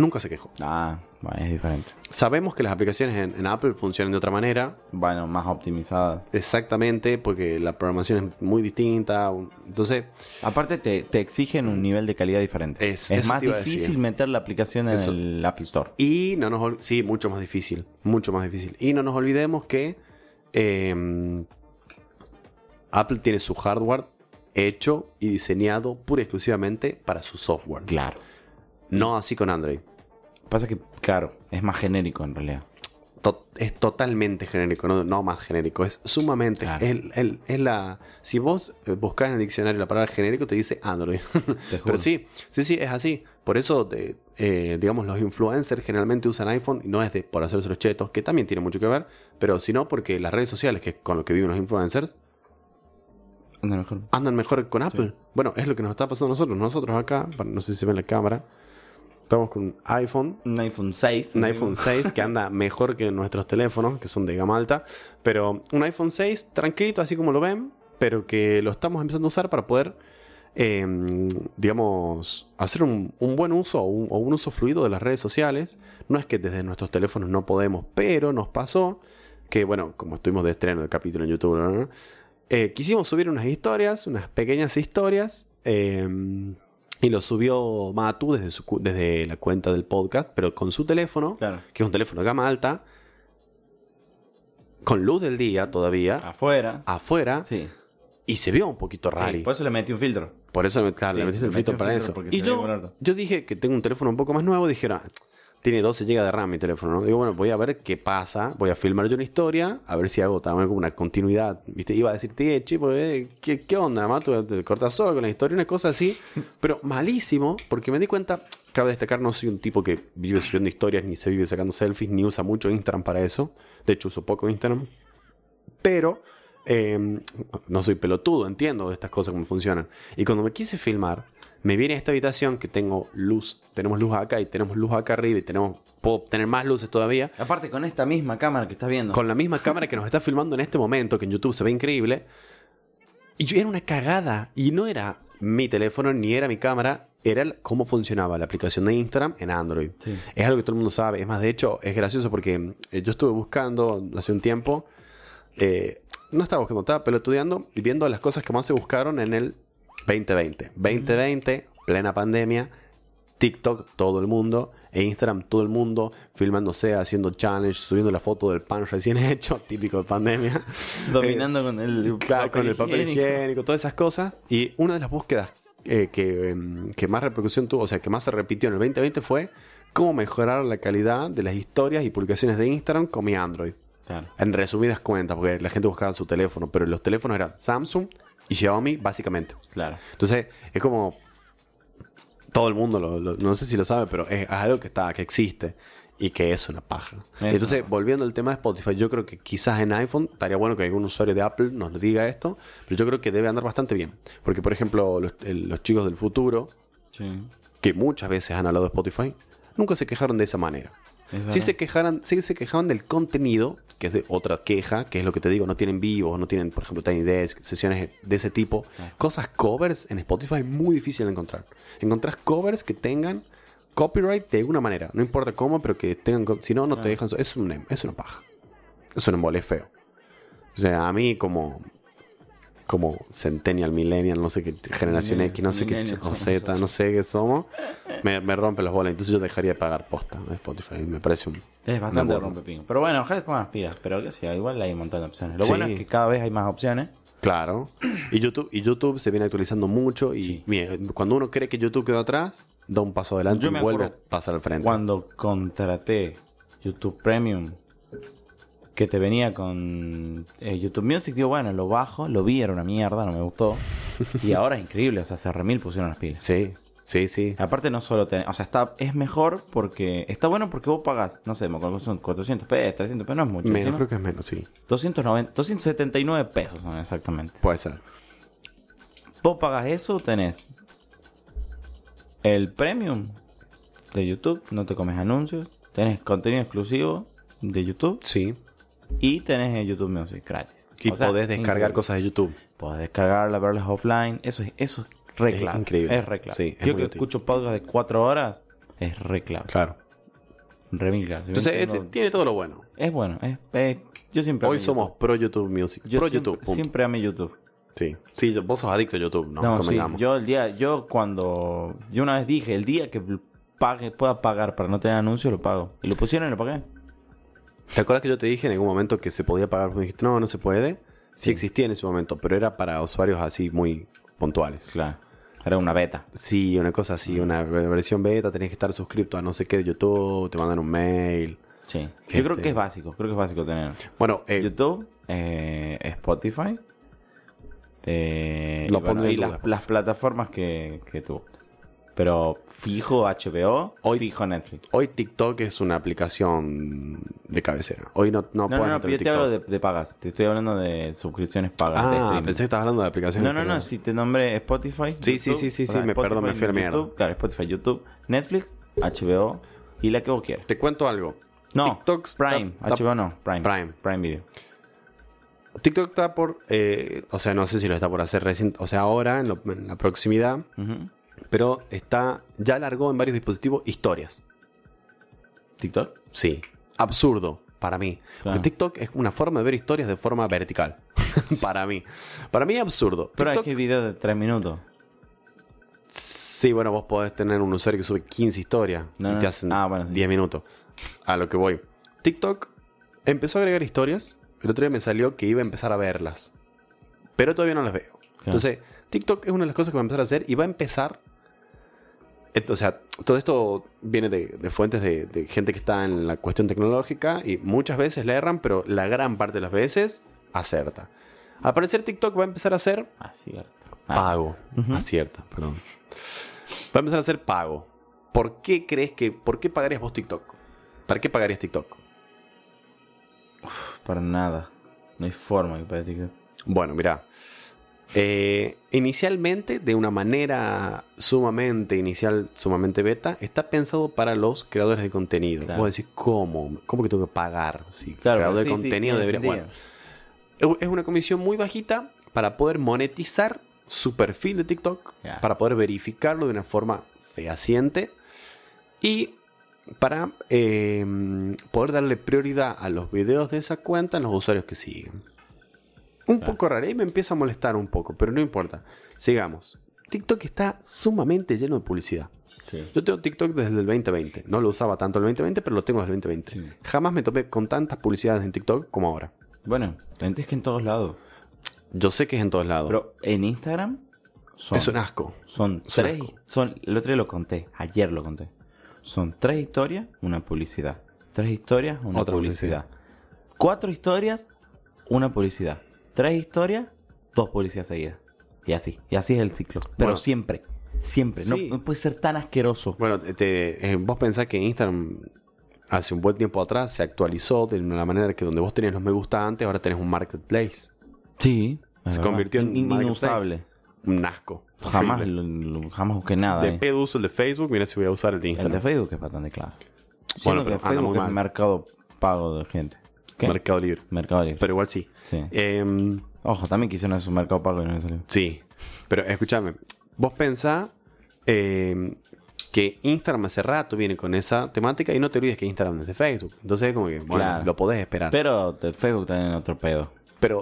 nunca se quejó. Ah, bueno, es diferente. Sabemos que las aplicaciones en, en Apple funcionan de otra manera, Bueno, más optimizada. exactamente, porque la programación es muy distinta. Entonces, Aparte te, te exigen un nivel de calidad diferente. Es- más difícil meter la aplicación en Eso. el Apple Store. Y no nos sí, mucho más difícil, mucho más difícil. Y no nos olvidemos que eh, Apple tiene su hardware hecho y diseñado pura y exclusivamente para su software. Claro. No así con Android. Pasa que, claro, es más genérico en realidad. To- es totalmente genérico, no, no más genérico, es sumamente. Claro. El- es la, si vos eh, buscas en el diccionario la palabra genérico, te dice Android. Pero sí, sí, sí, es así. Por eso, de- eh, digamos, los influencers generalmente usan iPhone y no es de, por hacerse los chetos, que también tiene mucho que ver, pero sino porque las redes sociales, que es con lo que viven los influencers, Anda mejor. andan mejor con Apple. Bueno, es lo que nos está pasando a nosotros. Nosotros acá, no sé si se ve en la cámara, estamos con un iPhone Un iPhone 6. un iPhone 6 que anda mejor que nuestros teléfonos, que son de gama alta. Pero un iPhone 6 tranquilito, así como lo ven, pero que lo estamos empezando a usar para poder, eh, digamos, hacer un, un buen uso o un, o un uso fluido de las redes sociales. No es que desde nuestros teléfonos no podemos, pero nos pasó que, bueno, como estuvimos de estreno del capítulo en YouTube, ¿no? Eh, quisimos subir unas historias, unas pequeñas historias. eh, y lo subió Matu desde, su, desde la cuenta del podcast, pero con su teléfono, Claro. que es un teléfono de gama alta, con luz del día todavía, Afuera. afuera, Sí. y se vio un poquito Sí, raro. Por eso le metí un filtro. Por eso claro, Sí, le metiste el filtro para eso. Y yo, yo dije que tengo un teléfono un poco más nuevo, dije, "Ah, tiene 12 GB de RAM mi teléfono, ¿no? Digo, bueno, voy a ver qué pasa. Voy a filmar yo una historia, a ver si hago también como una continuidad. ¿Viste? Iba a decirte, che, pues, eh, ¿qué, ¿qué onda? Tú te cortas solo con la historia, una cosa así. Pero malísimo, porque me di cuenta, cabe destacar, no soy un tipo que vive subiendo historias, ni se vive sacando selfies, ni usa mucho Instagram para eso. De hecho, uso poco Instagram. Pero eh, no soy pelotudo, entiendo estas cosas cómo funcionan. Y cuando me quise filmar, me viene a esta habitación que tengo luz, tenemos luz acá y tenemos luz acá arriba y tenemos, puedo tener más luces todavía. Aparte con esta misma cámara que estás viendo. Con la misma cámara que nos está filmando en este momento, que en YouTube se ve increíble. Y yo era una cagada. Y no era mi teléfono ni era mi cámara, era el- cómo funcionaba la aplicación de Instagram en Android. Sí. Es algo que todo el mundo sabe. Es más, de hecho, es gracioso porque eh, yo estuve buscando hace un tiempo. eh, no estaba buscando, estaba pelotudeando y viendo las cosas que más se buscaron en el 2020. 2020, plena pandemia. TikTok, todo el mundo. E Instagram, todo el mundo. Filmándose, haciendo challenge, subiendo la foto del pan recién hecho, típico de pandemia. Dominando con el Eh, Claro, con el papel higiénico, todas esas cosas. Y una de las búsquedas eh, que, em, que más repercusión tuvo, o sea, que más se repitió en el 2020 fue cómo mejorar la calidad de las historias y publicaciones de Instagram con mi Android. Claro. En resumidas cuentas, porque la gente buscaba su teléfono, pero los teléfonos eran Samsung y Xiaomi, básicamente. Claro. Entonces, es como. Todo el mundo, lo- lo- no sé si lo sabe, pero es, es algo que está, que existe y que es una paja. Es Entonces, una volviendo al tema de Spotify, yo creo que quizás en iPhone estaría bueno que algún usuario de Apple nos diga esto, pero yo creo que debe andar bastante bien. Porque, por ejemplo, los, el- los chicos del futuro, Sí. que muchas veces han hablado de Spotify, nunca se quejaron de esa manera. Sí se, quejaran, sí se quejaban del contenido, que es de otra queja, que es lo que te digo, no tienen vivos, no tienen, por ejemplo, Tiny Desk, sesiones de ese tipo. Claro. Cosas covers en Spotify es muy difícil de encontrar. Encontrás covers que tengan copyright de alguna manera, no importa cómo, pero que tengan, si no, no te dejan, es, un, es una paja. Es un embole feo. O sea, a mí como como Centennial, Millennial, no sé qué, generación X, no sé qué, o Z, no sé qué somos, me, me rompe los bolas. Entonces yo dejaría de pagar posta de Spotify. Me parece un, Es bastante rompepingo. Pero bueno, ojalá se pongan las pilas. Pero que sea, igual hay un montón de opciones. Lo Sí. bueno es que cada vez hay más opciones. Claro. Y YouTube, y YouTube se viene actualizando mucho y Sí. mire, cuando uno cree que YouTube quedó atrás, da un paso adelante Yo y vuelve a pasar al frente. Cuando contraté YouTube Premium, que te venía con eh, YouTube Music, digo, bueno, lo bajo, lo vi, era una mierda, no me gustó. Y ahora es increíble, o sea, hace remil pusieron las pilas. Sí, sí, sí. Aparte no solo tenés, o sea, está, es mejor porque, está bueno porque vos pagás, no sé, me acuerdo que son 400 pesos, 300 pesos, no es mucho. Menos, creo que es menos, sí. 290, 279 pesos son exactamente. Puede ser. Vos pagas eso, tenés el premium de YouTube, no te comes anuncios, tenés contenido exclusivo de YouTube Sí. Y tenés el YouTube Music gratis. Y O sea, podés descargar increíble. cosas de YouTube. Podés descargarlas, verlas offline, eso es, eso es re Es clave. increíble. Es re clave. Sí, es Yo que útil. escucho podcast de 4 horas, es re clave. Claro. Re mil clave. Entonces, este tiene todo lo bueno. Es bueno, es, es- yo siempre Hoy somos YouTube. pro YouTube Music. Yo pro siempre, YouTube. punto. siempre amé YouTube. Sí. Sí, vos sos adicto a YouTube, no, No, sí, yo el día, yo cuando, yo una vez dije, el día que pague, pueda pagar para no tener anuncios, lo pago. Y lo pusieron y lo pagué. ¿Te acuerdas que yo te dije en algún momento que se podía pagar? Me dijiste, no, no se puede. Sí existía en ese momento, pero era para usuarios así muy puntuales. Claro. Era una beta. Sí, una cosa así, una versión beta, tenés que estar suscrito a no sé qué de YouTube, te mandan un mail. Sí. Este- Yo creo que es básico, creo que es básico tener Bueno, eh, YouTube, eh, Spotify, eh, Lo y, bueno, las, después. las plataformas que, que tú. Pero fijo HBO, Hoy- fijo Netflix. hoy TikTok es una aplicación de cabecera. Hoy no, no, No, no, no, pero yo te hablo de, de pagas. Te estoy hablando de suscripciones pagas. de Ah, streaming. pensé que estabas hablando de aplicaciones. No, no, no, si te nombré Spotify. Sí, sí, sí, sí, sí, me- perdón, me fui a la mierda. YouTube, Claro, Spotify, YouTube, Netflix, HBO y la que vos quieras. Te cuento algo. No, TikTok Prime, está- HBO no, Prime. Prime. Prime Video. TikTok está por, eh, o sea, no sé si lo está por hacer recién, o sea, ahora en, lo- en la proximidad, Ujú. Pero está, ya largó en varios dispositivos historias. TikTok. Sí, absurdo para mí. Claro. TikTok es una forma de ver historias de forma vertical. para mí. Para mí es absurdo. Pero TikTok- es que video de 3 minutos. Sí, bueno, vos podés tener un usuario que sube 15 historias No, y te hacen Ah, bueno, sí. 10 minutos. A lo que voy. TikTok empezó a agregar historias. El otro día me salió que iba a empezar a verlas. Pero todavía no las veo. Entonces, TikTok es una de las cosas que va a empezar a hacer y va a empezar o sea, todo esto viene de, de fuentes de, de gente que está en la cuestión tecnológica y muchas veces le erran, pero la gran parte de las veces acerta. Al parecer TikTok va a empezar a hacer Acierto. pago. Ujú. Acierta, perdón. Va a empezar a hacer pago. ¿Por qué crees que... ¿Por qué pagarías vos TikTok? ¿Para qué pagarías TikTok? Para nada. No hay forma que pague TikTok. Bueno, mira. Eh, inicialmente, de una manera sumamente inicial, sumamente beta, está pensado para los creadores de contenido. Claro. Vos decís, ¿cómo? ¿Cómo que tengo que pagar? Si Claro, creador de sí, sí, contenido tiene debería. Bueno, es una comisión muy bajita para poder monetizar su perfil de TikTok, para poder verificarlo de una forma fehaciente y para eh, poder darle prioridad a los videos de esa cuenta en los usuarios que siguen. Un Claro. poco raro, y me empieza a molestar un poco, pero no importa. Sigamos. TikTok está sumamente lleno de publicidad. Sí. Yo tengo TikTok desde el 2020. No lo usaba tanto el 2020, pero lo tengo desde el 2020. Sí. Jamás me topé con tantas publicidades en TikTok como ahora. Bueno, es que en todos lados. Yo sé que es en todos lados. Pero en Instagram son, es un asco. son es tres. asco. Son, el otro día lo conté. Ayer lo conté. Son tres historias, una publicidad. Tres historias, una Otra publicidad. Cuatro historias, una publicidad. Tres historias, dos publicidades seguidas. Y así. Y así es el ciclo. Pero Bueno. siempre. Siempre. No- Sí. No, puede ser tan asqueroso. Bueno, te- eh, vos pensás que Instagram hace un buen tiempo atrás se actualizó de una manera que donde vos tenías los me gusta antes, ahora tenés un marketplace. Sí. Se verdad. convirtió en In- inusable. Un asco. Jamás, lo- lo- jamás busqué nada. De eh. pedo uso el de Facebook, mira si voy a usar el de El Instagram. de Facebook es bastante claro. Bueno, Siento pero que Facebook es mal. mercado pago de gente. ¿Qué? Mercado Libre. mercado Libre. Pero igual sí. sí. Em, Ojo, también quisieron hacer un mercado pago y no salió. sí. Pero escúchame. Vos pensás em, que Instagram hace rato viene con esa temática y no te olvides que Instagram es de Facebook. Entonces es como que, bueno, Claro. lo podés esperar. Pero, Pero de Facebook también otro pedo.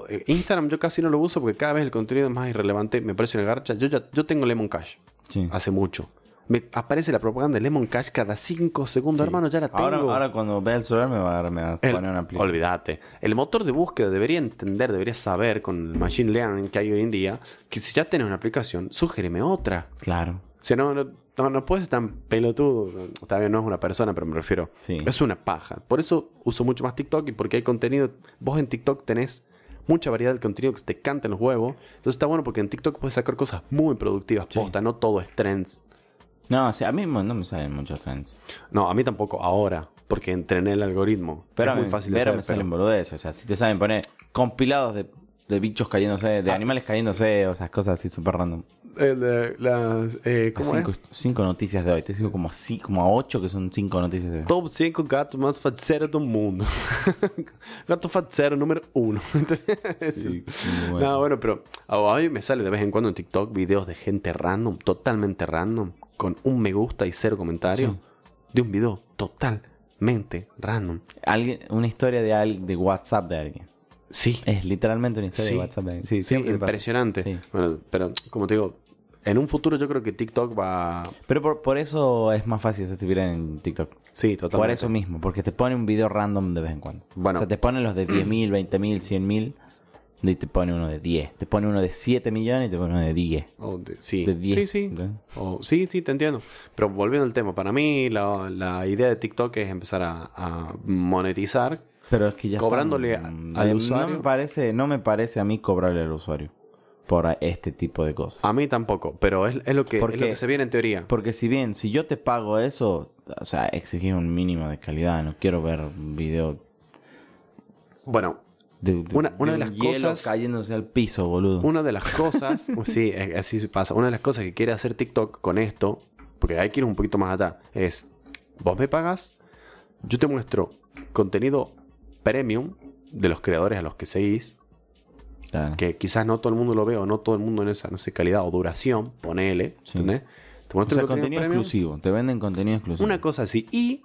eh, Instagram yo casi no lo uso porque cada vez el contenido es más irrelevante. Me parece una garcha. Yo, ya, yo tengo Lemon Cash. Sí. hace mucho. Me aparece la propaganda de Lemon Cash cada 5 segundos, Sí. hermano, ya la tengo. Ahora, ahora cuando vea el celular me va a, me va a El- poner una aplicación. olvídate. El motor de búsqueda debería entender, debería saber con el machine learning que hay hoy en día, que si ya tienes una aplicación, sugiéreme otra. Claro. O sea, no, no, no, no puedes ser tan pelotudo. Tal vez no es una persona, pero me refiero. Sí. Es una paja. Por eso uso mucho más TikTok y porque hay contenido. Vos en TikTok tenés mucha variedad de contenido que se te canta en los huevos. Entonces está bueno porque en TikTok puedes sacar cosas muy productivas. Sí. Posta, no todo es trends. No, o sea, a mí no me salen muchos trends. No, a mí tampoco ahora, porque entrené el algoritmo. Pero es muy fácil de pero hacer. me pero- salen boludeces. O sea, si te salen poner compilados de, de bichos cayéndose, de Ah, animales cayéndose, o esas cosas así súper random. Eh, de- las, eh, ¿cómo cinco, es? cinco noticias de hoy. Te digo como, así, como a ocho que son cinco noticias de hoy. Top 5 gatos más faceros del mundo. Gato facero número 1. Sí, bueno. No, bueno, pero a mí me sale de vez en cuando en TikTok videos de gente random, totalmente random, con un me gusta y cero comentarios, Sí. de un video totalmente random. Alguien, una historia de, de WhatsApp de alguien. Sí, Es literalmente una historia Sí. de WhatsApp alguien. Sí, sí, impresionante. Sí. Bueno, pero como te digo, en un futuro yo creo que TikTok va... Pero por, por eso es más fácil viral en TikTok. Sí, totalmente. Por eso mismo, porque te pone un video random de vez en cuando. Bueno. O sea, te pone los de 10.000, 20.000, 100.000 y te pone uno de 10. Te pone uno de 7 millones y te pone uno de 10. O de- sí. De 10. sí, sí. ¿entendés? O- sí, sí, te entiendo. Pero volviendo al tema, para mí la, la idea de TikTok es empezar a, a monetizar. Pero es que ya Cobrándole están- al eh, usuario. No me parece, no me parece a mí cobrarle al usuario por este tipo de cosas. A mí tampoco, pero es, es lo, que, es Porque- lo que se viene en teoría. Porque si bien, si yo te pago eso, o sea, exigir un mínimo de calidad, no quiero ver un video Bueno, de, de- Una- una de las cosas- cayéndose al piso, boludo. una de las cosas, sí, es- así pasa. Una de las cosas que quiere hacer TikTok con esto, porque hay que ir un poquito más allá, es: vos me pagas, yo te muestro contenido premium de los creadores a los que seguís, Claro. que quizás no todo el mundo lo ve o no todo el mundo en esa, no sé, calidad o duración, ponele, Sí. ¿entendés? Te O sea, contenido premium, exclusivo. Te venden contenido exclusivo. Una cosa así. Y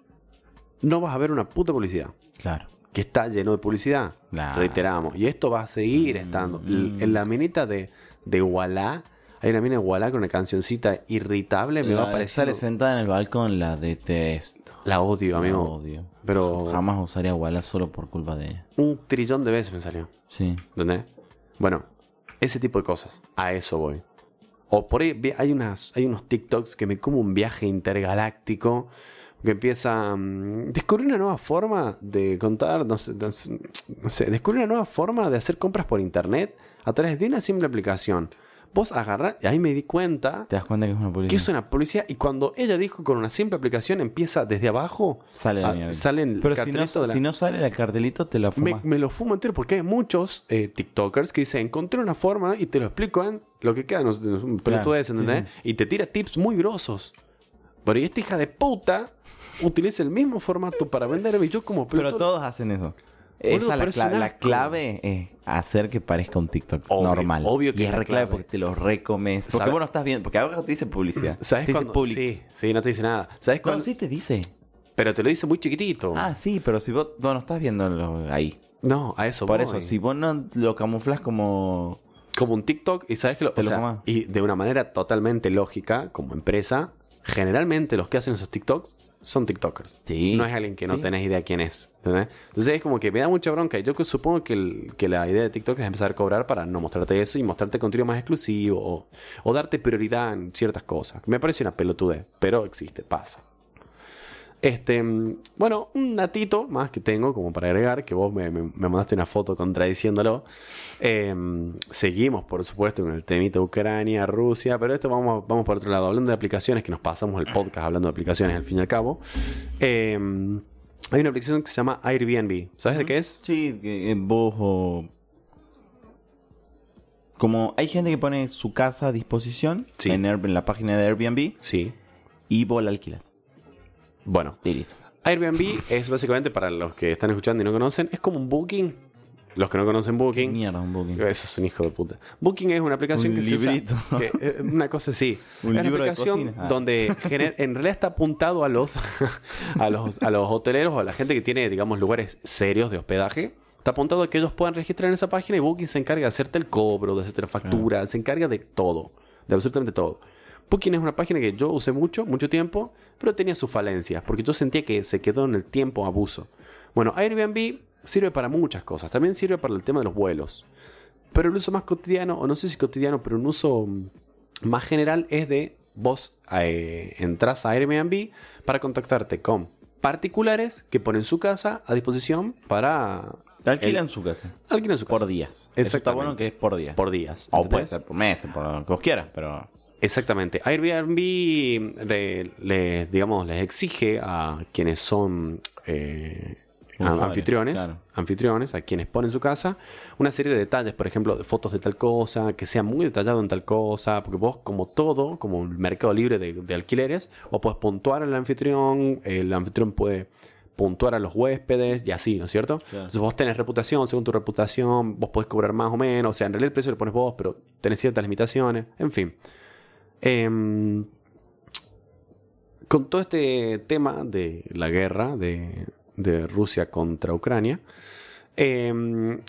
no vas a ver una puta publicidad. Claro. Que está lleno de publicidad. Claro. Reiteramos. Y esto va a seguir estando. L- En la minita de, de Wallah, hay una mina de Wallah con una cancioncita irritable. Me La va a parecer. sale sentada en el balcón, la detesto. La odio, La amigo. odio. Pero Jamás usaría Walla solo por culpa de ella. un trillón de veces me salió. Sí. ¿Entendés? Bueno, ese tipo de cosas. A eso voy. O por ahí hay, unas, hay unos TikToks que me como un viaje intergaláctico que empieza mm, descubrir una nueva forma de contar, no sé, no sé, no sé, descubrir una nueva forma de hacer compras por internet a través de una simple aplicación. Vos agarrás, y ahí me di cuenta Te das cuenta que es una que publicidad. es una publicidad y cuando ella dijo con una simple aplicación empieza desde abajo, Sale a- salen Pero si no, la- si no sale el cartelito, te lo me, fumas. me lo fumo entero porque hay muchos eh, TikTokers que dicen, encontré una forma y te lo explico en lo que queda, no un pelotudez, sí, ¿entendés? Y te tira tips muy grosos. Pero y esta hija de puta utiliza el mismo formato para venderme y yo como Pero pelotudo- todos hacen eso. Esa pero la, es cla- la clave es hacer que parezca un TikTok Obvio, normal. obvio que y es re clave porque te lo recomes. Porque vos no estás viendo. Porque ahora te dice publicidad. ¿Sabes te dice? Publix. Sí, sí, no te dice nada. ¿Sabes No, cuándo? sí te dice. Pero te lo dice muy chiquitito. Ah, sí, pero si vos, vos no estás viendo ahí. No, a eso Por voy. eso, si vos no lo camuflas como. como un TikTok y sabes que lo, Te o lo sea, fumás. y de una manera totalmente lógica como empresa generalmente los que hacen esos TikToks son TikTokers Sí. no es alguien que no Sí. tenés idea quién es ¿entendés? entonces es como que me da mucha bronca y yo supongo que, el- que la idea de TikTok es empezar a cobrar para no mostrarte eso y mostrarte contenido más exclusivo o, o darte prioridad en ciertas cosas me parece una pelotudez pero existe pasa este, bueno, un datito más que tengo como para agregar, que vos me, me- me mandaste una foto contradiciéndolo. Eh, seguimos, por supuesto, con el temita Ucrania, Rusia, pero esto vamos, vamos por otro lado. Hablando de aplicaciones, que nos pasamos el podcast hablando de aplicaciones al fin y al cabo. Eh, hay una aplicación que se llama Airbnb. ¿Sabes de qué es? Sí, eh, vos o. Como hay gente que pone su casa a disposición Sí. en, Air- en la página de Airbnb Sí. y vos la alquilas. Bueno, Y listo. Airbnb es básicamente para los que están escuchando y no conocen, es como un Booking. Los que no conocen Booking, Mierda, un booking. Eso es un hijo de puta. Booking es una aplicación Un que librito. se usa. que, eh, una cosa así. Un es una libro aplicación. Ah. donde gener- en realidad está apuntado a los, a los a los hoteleros o a la gente que tiene, digamos, lugares serios de hospedaje. Está apuntado a que ellos puedan registrar en esa página y Booking se encarga de hacerte el cobro, de hacerte la factura, se encarga de todo, de absolutamente todo. Booking es una página que yo usé mucho, mucho tiempo, pero tenía sus falencias, porque yo sentía que se quedó en el tiempo abuso. Bueno, Airbnb sirve para muchas cosas, también sirve para el tema de los vuelos. Pero el uso más cotidiano, o no sé si cotidiano, pero un uso más general es de vos eh, entras a Airbnb para contactarte con particulares que ponen su casa a disposición para Alquilan el- su casa. alquilan su casa Por días. Eso está bueno que es por día. por días. o ¿entendés? puede ser por meses, por lo que vos quieras, pero. Exactamente. Airbnb le- les, digamos, les exige a quienes son eh, anfitriones, claro. anfitriones, a quienes ponen su casa, una serie de detalles, por ejemplo, de fotos de tal cosa, que sea muy detallado en tal cosa, porque vos, como todo, como el mercado libre de, de alquileres, vos podés puntuar al anfitrión, el anfitrión puede puntuar a los huéspedes y así, ¿no es cierto? Entonces vos tenés reputación, según tu reputación, vos podés cobrar más o menos, o sea, en realidad el precio lo pones vos, pero tenés ciertas limitaciones, en fin. Em, con todo este tema de la guerra de, Rusia contra Ucrania, em,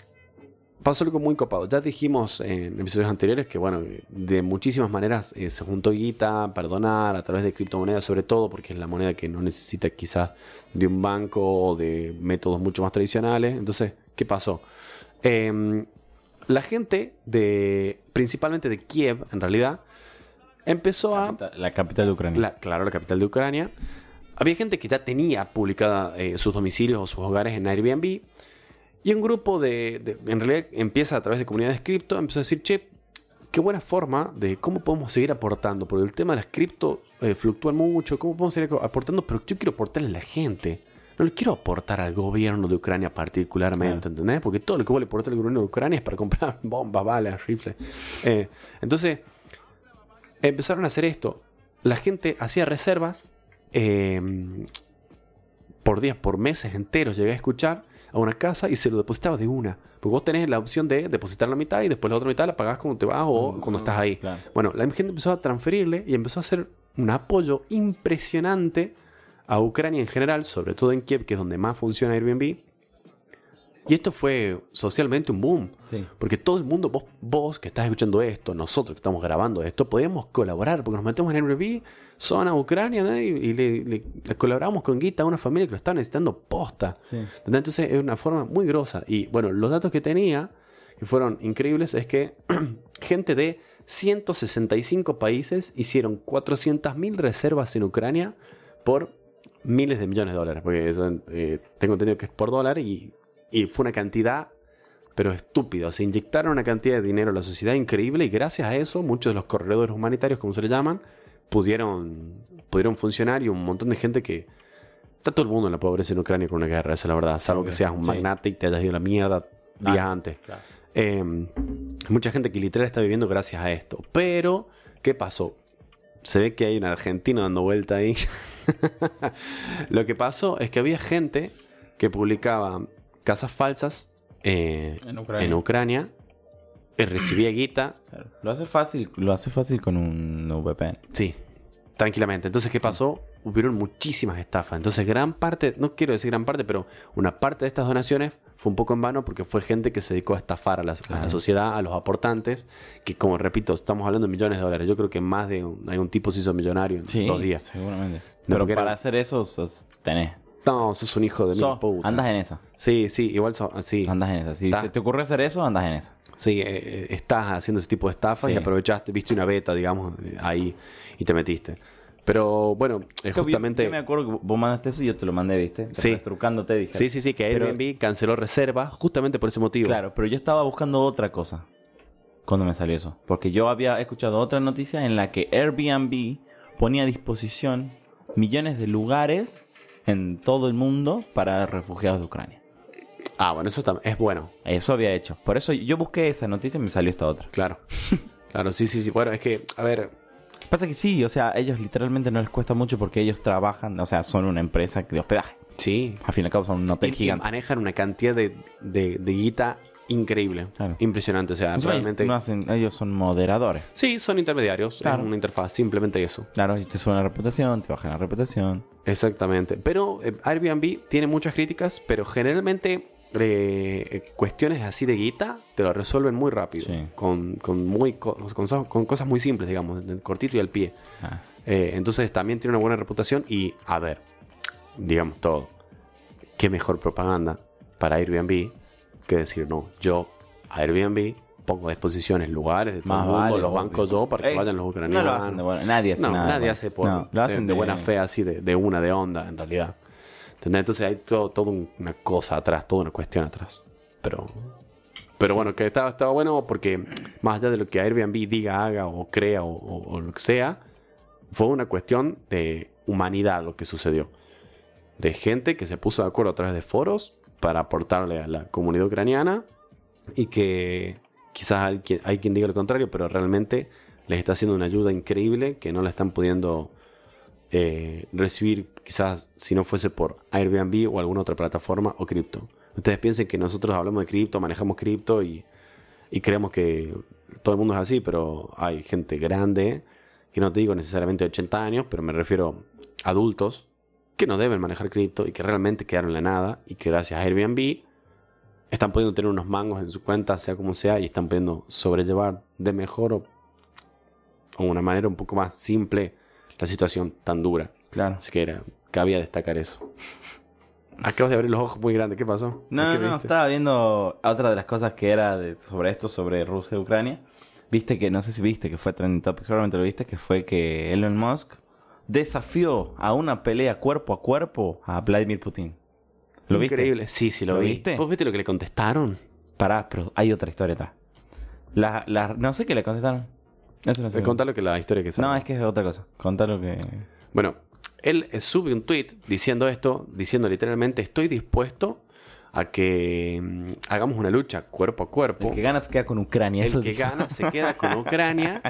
pasó algo muy copado. Ya dijimos en episodios anteriores que, bueno, de muchísimas maneras eh, se juntó guita para donar a través de criptomonedas, sobre todo porque es la moneda que no necesita quizás de un banco o de métodos mucho más tradicionales. Entonces, ¿qué pasó? Em, la gente de, principalmente de Kiev, en realidad, empezó a La capital de Ucrania. la- claro, la capital de Ucrania. Había gente que ya tenía publicada eh, sus domicilios o sus hogares en Airbnb. Y un grupo de, de- En realidad empieza a través de comunidades cripto. Empezó a decir, che, qué buena forma de cómo podemos seguir aportando. Porque el tema de las cripto eh, fluctúan mucho. ¿Cómo podemos seguir aportando? Pero yo quiero aportarle a la gente. No le quiero aportar al gobierno de Ucrania particularmente, ¿entendés? Porque todo lo que vos le aportas al gobierno de Ucrania es para comprar bombas, balas, rifles. Eh, entonces, empezaron a hacer esto. La gente hacía reservas eh, por días, por meses enteros. Llegué a escuchar a una casa y se lo depositaba de una. Porque vos tenés la opción de depositar la mitad y después la otra mitad la pagás cuando te vas o cuando estás ahí. Claro. Bueno, la gente empezó a transferirle y empezó a hacer un apoyo impresionante a Ucrania en general, sobre todo en Kiev, que es donde más funciona Airbnb. Y esto fue socialmente un boom. Sí. Porque todo el mundo, vos, vos que estás escuchando esto, nosotros que estamos grabando esto, podemos colaborar, porque nos metemos en Airbnb, zona Ucrania, ¿no? y, y le, le- le colaboramos con Guita a una familia que lo está necesitando posta. Sí. Entonces es una forma muy grosa. Y bueno, los datos que tenía, que fueron increíbles es que gente de 165 países hicieron 400.000 reservas en Ucrania por miles de millones de dólares, porque eso, eh, tengo entendido que es por dólar y, y fue una cantidad, pero estúpida. Se inyectaron una cantidad de dinero a la sociedad increíble y gracias a eso muchos de los corredores humanitarios, como se le llaman, pudieron, pudieron funcionar y un montón de gente que... Está todo el mundo en la pobreza en Ucrania con una guerra, esa es la verdad. Salvo que seas un Sí. magnate y te hayas ido a la mierda días antes. claro. Eh, mucha gente que literal está viviendo gracias a esto. Pero, ¿qué pasó? Se ve que hay un argentino dando vuelta ahí. Lo que pasó es que había gente que publicaba casas falsas eh, En Ucrania. en Ucrania y recibía guita. Claro. Lo hace fácil, lo hace fácil con un VPN. Sí, tranquilamente. Entonces, ¿qué pasó? Hubieron muchísimas estafas. Entonces, gran parte, no quiero decir gran parte, pero una parte de estas donaciones fue un poco en vano porque fue gente que se dedicó a estafar a la, a la sociedad, a los aportantes, que como repito, estamos hablando de millones de dólares. Yo creo que más de un, algún tipo se hizo millonario en Sí, dos días. seguramente. No, Pero para hacer eso, tenés. No, sos un hijo de Sos- puta. andas en esa. Sí, sí, igual sí. Andas en esa. Si Está. se te ocurre hacer eso, andas en esa. Sí, eh, eh, estás haciendo ese tipo de estafas Sí. y aprovechaste, viste una beta, digamos, eh, ahí y te metiste. Pero bueno, eh, justamente... Yo me acuerdo que vos mandaste eso y yo te lo mandé, ¿viste? Sí. Trucándote, dije. Sí, sí, sí, que Pero- Airbnb canceló reservas justamente por ese motivo. Claro, pero yo estaba buscando otra cosa cuando me salió eso. Porque yo había escuchado otra noticia en la que Airbnb ponía a disposición millones de lugares en todo el mundo para refugiados de Ucrania. Ah, bueno, eso es bueno, Eso había hecho. Por eso yo busqué esa noticia y me salió esta otra. claro. claro, sí, sí, sí. Bueno, es que, a ver, Pasa que sí, o sea, a ellos literalmente no les cuesta mucho porque ellos trabajan, o sea, son una empresa de hospedaje. sí. Al fin y al cabo son un hotel gigante. manejan una cantidad de, de, de guita increíble. Claro. Impresionante, o sea, realmente... no hacen- ellos son moderadores. Sí, son intermediarios. Claro. Es una interfaz, simplemente eso. Claro, y te suben la reputación, te bajan la reputación. Exactamente. Pero eh, Airbnb tiene muchas críticas, pero generalmente eh, eh, cuestiones así de guita te lo resuelven muy rápido. Sí. Con, con, muy co- con, con cosas muy simples, digamos, cortito y al pie. Ah. Eh, entonces también tiene una buena reputación y, a ver, digamos todo. ¿Qué mejor propaganda para Airbnb que decir, no, yo, a Airbnb, pongo a disposición en lugares de todo Más el mundo, vale, los obvio. bancos yo para que Ey, vayan los ucranianos. No lo hacen de buena. Nadie hace No, nada. nadie bueno. hace por, No, lo hacen de, de buena fe, así de, de una, de onda, en realidad. ¿Entendés? Entonces hay todo, todo un- una cosa atrás, toda una cuestión atrás. Pero, pero bueno, que estaba, estaba bueno porque más allá de lo que Airbnb diga, haga o crea o, o- o lo que sea, fue una cuestión de humanidad lo que sucedió. De gente que se puso de acuerdo a través de foros para aportarle a la comunidad ucraniana y que quizás hay quien, diga lo contrario, pero realmente les está haciendo una ayuda increíble que no la están pudiendo eh, recibir quizás si no fuese por Airbnb o alguna otra plataforma o cripto. Ustedes piensen que nosotros hablamos de cripto, manejamos cripto y, y creemos que todo el mundo es así, pero hay gente grande, que no te digo necesariamente de 80 años, pero me refiero a adultos que no deben manejar cripto y que realmente quedaron en la nada y que gracias a Airbnb están pudiendo tener unos mangos en su cuenta, sea como sea, y están pudiendo sobrellevar de mejor o, o una manera un poco más simple la situación tan dura. Claro. Así que era, cabía destacar eso. Acabas de abrir los ojos muy grandes, ¿qué pasó? No, ¿Qué no, no, estaba viendo otra de las cosas que era de- sobre esto, sobre Rusia y Ucrania. Viste que, no sé si viste que fue trending topic, seguramente lo viste, que fue que Elon Musk desafió a una pelea cuerpo a cuerpo a Vladimir Putin. ¿Lo viste? Increíble. Sí, sí, lo, ¿Lo vi. viste? ¿Vos viste lo que le contestaron? Pará, pero hay otra historia atrás. La, la, no sé qué le contestaron. Eso no sé. Contá lo que la historia que sale. No, es que es otra cosa. Contar lo que... Bueno, él eh, sube un tweet diciendo esto, diciendo literalmente, estoy dispuesto a que mm, hagamos una lucha cuerpo a cuerpo. El que gana se queda con Ucrania. El eso que dijo. gana se queda con Ucrania.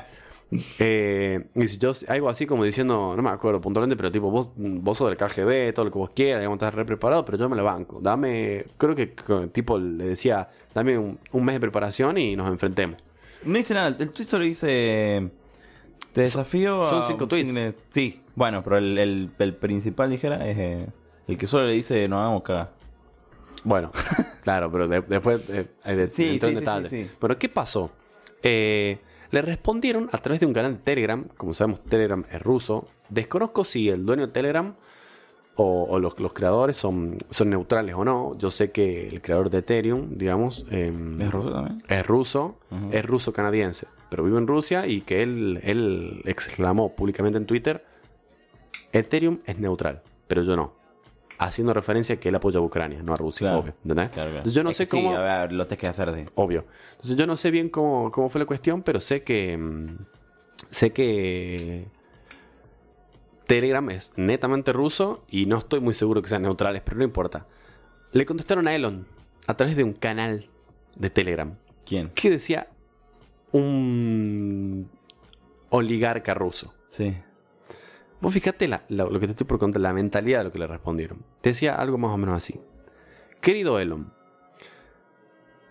Eh, y si yo, algo así como diciendo, no me acuerdo puntualmente, pero tipo, vos, vos sos del KGB, todo lo que vos quieras, digamos, estás re preparado, pero yo me lo banco. Dame, creo que tipo le decía, dame un, un mes de preparación y nos enfrentemos. No dice nada. El tweet solo dice... Te desafío son a cinco un tweets. Sí, bueno, pero el, el, el principal, dijera, es eh, el que solo le dice no hagamos cagar. Bueno, claro, pero de- después eh, de- sí, sí. Pero ¿qué pasó? Eh, le respondieron a través de un canal de Telegram. Como sabemos, Telegram es ruso. Desconozco si el dueño de Telegram o, o los, los creadores son, son neutrales o no. Yo sé que el creador de Ethereum, digamos, em, ¿Es ruso también? es ruso, es ruso canadiense, pero vive en Rusia y que él, él exclamó públicamente en Twitter, Ethereum es neutral, pero yo no. Haciendo referencia a que él apoya a Ucrania, no a Rusia, Claro. obvio. ¿entendés? Claro, claro. Entonces yo no Es sé que sí, cómo... a ver, lo tenés que hacer así. Obvio. Entonces yo no sé bien cómo, cómo fue la cuestión, pero sé que. mm, Sé que. Telegram es netamente ruso y no estoy muy seguro que sean neutrales, pero no importa. Le contestaron a Elon a través de un canal de Telegram ¿Quién? que decía un oligarca ruso. Sí. Vos fíjate la- la- lo que te estoy por contar, la mentalidad de lo que le respondieron. Te decía algo más o menos así. Querido Elon,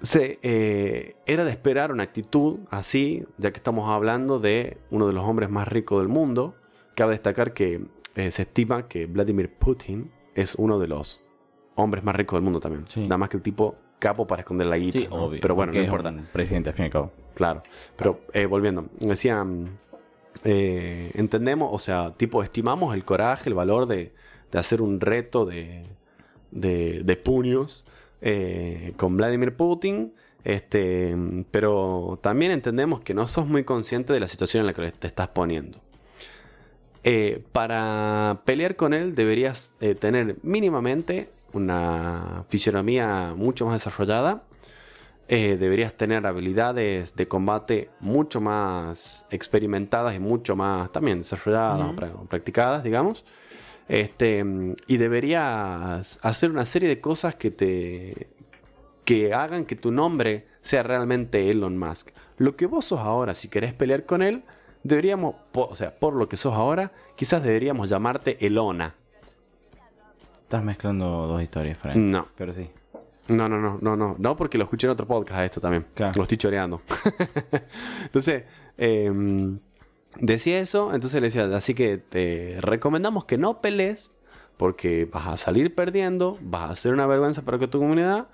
se, eh, era de esperar una actitud así, ya que estamos hablando de uno de los hombres más ricos del mundo. Cabe destacar que eh, se estima que Vladimir Putin es uno de los hombres más ricos del mundo también. Sí. Nada más que el tipo capo para esconder la guita. Sí, ¿no? obvio. Pero bueno, no importa. presidente, al fin y al cabo. Claro, pero eh, volviendo, decían, eh, entendemos, o sea, tipo, estimamos el coraje, el valor de, de hacer un reto de, de, puños eh, con Vladimir Putin, este, pero también entendemos que no sos muy consciente de la situación en la que te estás poniendo. Eh, para pelear con él deberías tener mínimamente una fisionomía mucho más desarrollada, eh, deberías tener habilidades de combate mucho más experimentadas y mucho más también desarrolladas o practicadas, digamos. Este, y deberías hacer una serie de cosas que te que hagan que tu nombre sea realmente Elon Musk. Lo que vos sos ahora, si querés pelear con él, deberíamos, o sea, por lo que sos ahora, quizás deberíamos llamarte Elona. Estás mezclando dos historias, Frank. No. Pero sí. No, no, no, no, no. No, porque lo escuché en otro podcast a esto también. Claro. Lo estoy choreando. entonces, em, decía eso, entonces le decía, así que te recomendamos que no pelees, porque vas a salir perdiendo, vas a ser una vergüenza para que tu comunidad.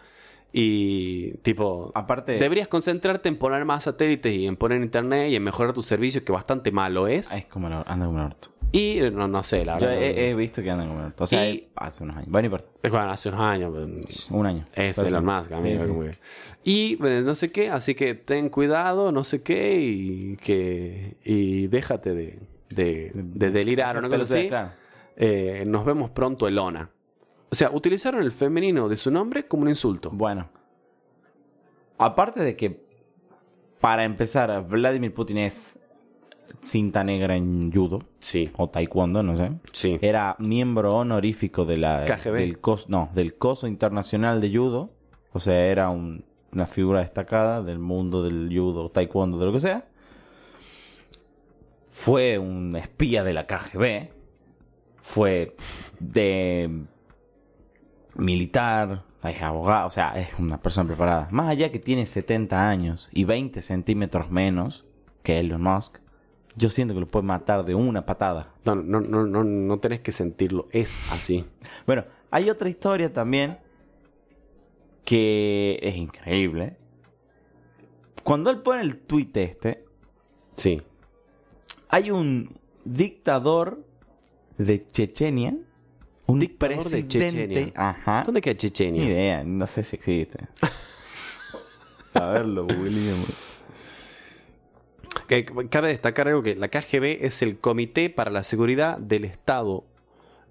Y tipo, Aparte, deberías concentrarte en poner más satélites y en poner internet y en mejorar tu servicio, que bastante malo es. es como el, anda como el orto. Y no, no sé, la Yo verdad. he, he visto que anda como el orto. O sea, Y- hace unos años. Bueno, no importa. Bueno, hace unos años. Un año. Es Elon. Musk, amigo. Sí, sí. Y bueno, no sé qué, así que ten cuidado, no sé qué, y que y déjate de, de, de delirar o una cosa así. Claro. Eh, nos vemos pronto, Elona. O sea, utilizaron el femenino de su nombre como un insulto. Bueno. Aparte de que, para empezar, Vladimir Putin es cinta negra en judo Sí, o taekwondo, no sé. sí. Era miembro honorífico de la, KGB. del COS, no, del coso internacional de judo. O sea, era un- una figura destacada del mundo del judo, taekwondo, de lo que sea. Fue un espía de la KGB. Fue de militar, es abogado, o sea, es una persona preparada. Más allá que tiene 70 años y 20 centímetros menos que Elon Musk, yo siento que lo puede matar de una patada. No, no, no, no, no tenés que sentirlo, es así. Bueno, hay otra historia también que es increíble. Cuando él pone el tweet este, Sí. hay un dictador de Chechenia, un Dictador de presidente, Chechenia. ajá, ¿Dónde queda ni Chechenia? idea, no sé si existe. A ver, lo googleamos. Que- Cabe destacar algo que la KGB es el Comité para la Seguridad del Estado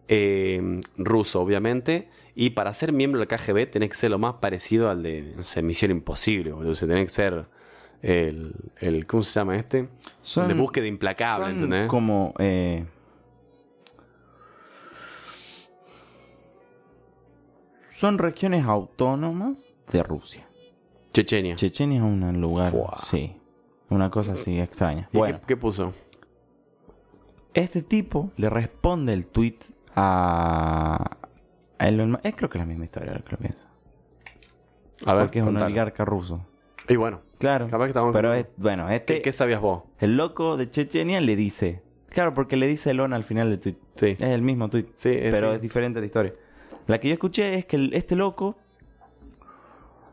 eh, ruso, obviamente. Y para ser miembro de la KGB tenés que ser lo más parecido al de, no sé, Misión Imposible, boludo. O sea, tenés que ser el, el ¿cómo se llama este? Son- de búsqueda implacable, Son ¿entendés? como eh, son regiones autónomas de Rusia. Chechenia. Chechenia es un lugar, Fua. sí, una cosa así extraña. ¿Y Bueno, qué, qué puso? este tipo le responde el tweet a, Elon Musk. Es creo que es la misma historia, ahora que lo pienso. A ver, Porque es un oligarca ruso. Y bueno, Claro. capaz que estamos... Pero es, bueno, este, ¿Qué, qué sabías vos? el loco de Chechenia le dice. Claro, porque le dice Elon al final del tweet. Sí. Es el mismo tweet. Sí, es- pero sí. es diferente la historia. La que yo escuché es que el- este loco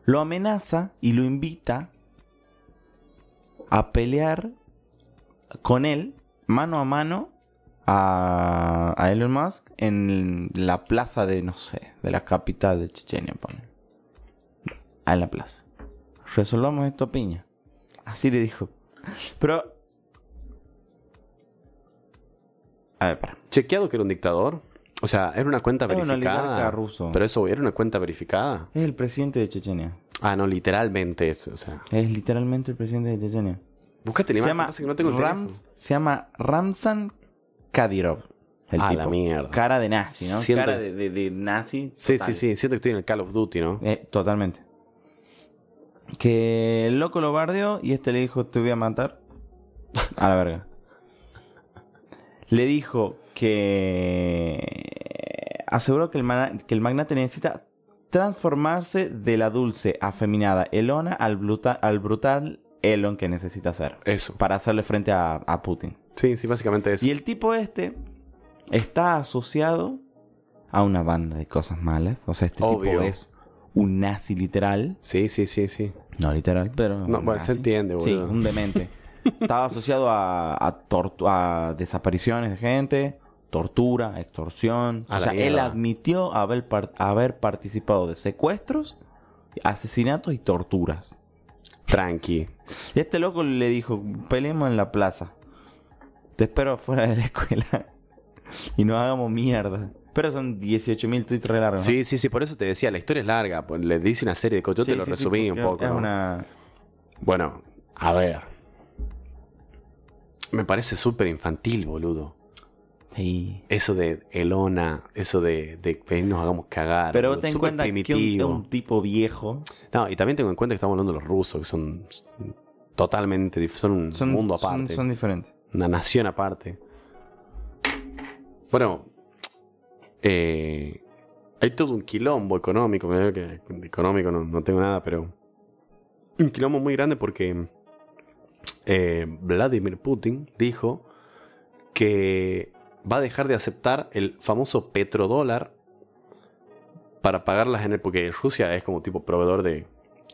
lo amenaza y lo invita a pelear con él mano a mano a, Elon Musk en la plaza de, no sé, de la capital de Chechenia, pone. Ah, en la plaza. Resolvamos esto piña. Así le dijo. Pero... A ver, para. Chequeado que era un dictador. O sea, era una cuenta verificada. ruso. Pero eso, ¿era una cuenta verificada? Es el presidente de Chechenia. Ah, no, literalmente eso. O sea, Es literalmente el presidente de Chechenia. búscate la Se imagen. llama, pasa que no tengo el Rams- se llama Ramzan Kadyrov. El Ah, tipo. la mierda. Cara de nazi, ¿no? Siento- Cara de, de- de nazi. Sí, total. sí, sí. Siento que estoy en el Call of Duty, ¿no? Eh, totalmente. Que el loco lo bardeó y este le dijo, te voy a matar. A la verga. Le dijo que aseguró que el, que el magnate necesita transformarse de la dulce, afeminada Elona al, bruta- al brutal Elon que necesita ser. Eso. Para hacerle frente a, a Putin. Sí, sí, básicamente eso. Y el tipo este está asociado a una banda de cosas malas. O sea, este Obvio. tipo es un nazi literal. Sí, sí, sí, sí. No literal, pero. No, bueno, se entiende, Sí, un demente. Estaba asociado a, a, tortu- a desapariciones de gente, tortura, extorsión. A o sea, él admitió haber, par- haber participado de secuestros, asesinatos y torturas. Tranqui. Y este loco le dijo, peleemos en la plaza. Te espero afuera de la escuela. y nos hagamos mierda. Pero son 18.000 tweets re largos. ¿no? Sí, sí, sí, por eso te decía, la historia es larga. pues, Le dice una serie de cosas. Yo Sí, te lo sí, sí, resumí un poco. Es ¿no? una... Bueno, a ver. Me parece súper infantil, boludo. Sí. Eso de Elona, eso de, de que nos hagamos cagar. Pero ten en cuenta que un, un tipo viejo... No, y también tengo en cuenta que estamos hablando de los rusos, que son totalmente son un Son, mundo aparte. son diferentes. Una nación aparte. Bueno, eh, hay todo un quilombo económico. que económico no, no tengo nada, pero un quilombo muy grande porque eh, Vladimir Putin dijo que va a dejar de aceptar el famoso petrodólar para pagar las energías, porque Rusia es como tipo proveedor de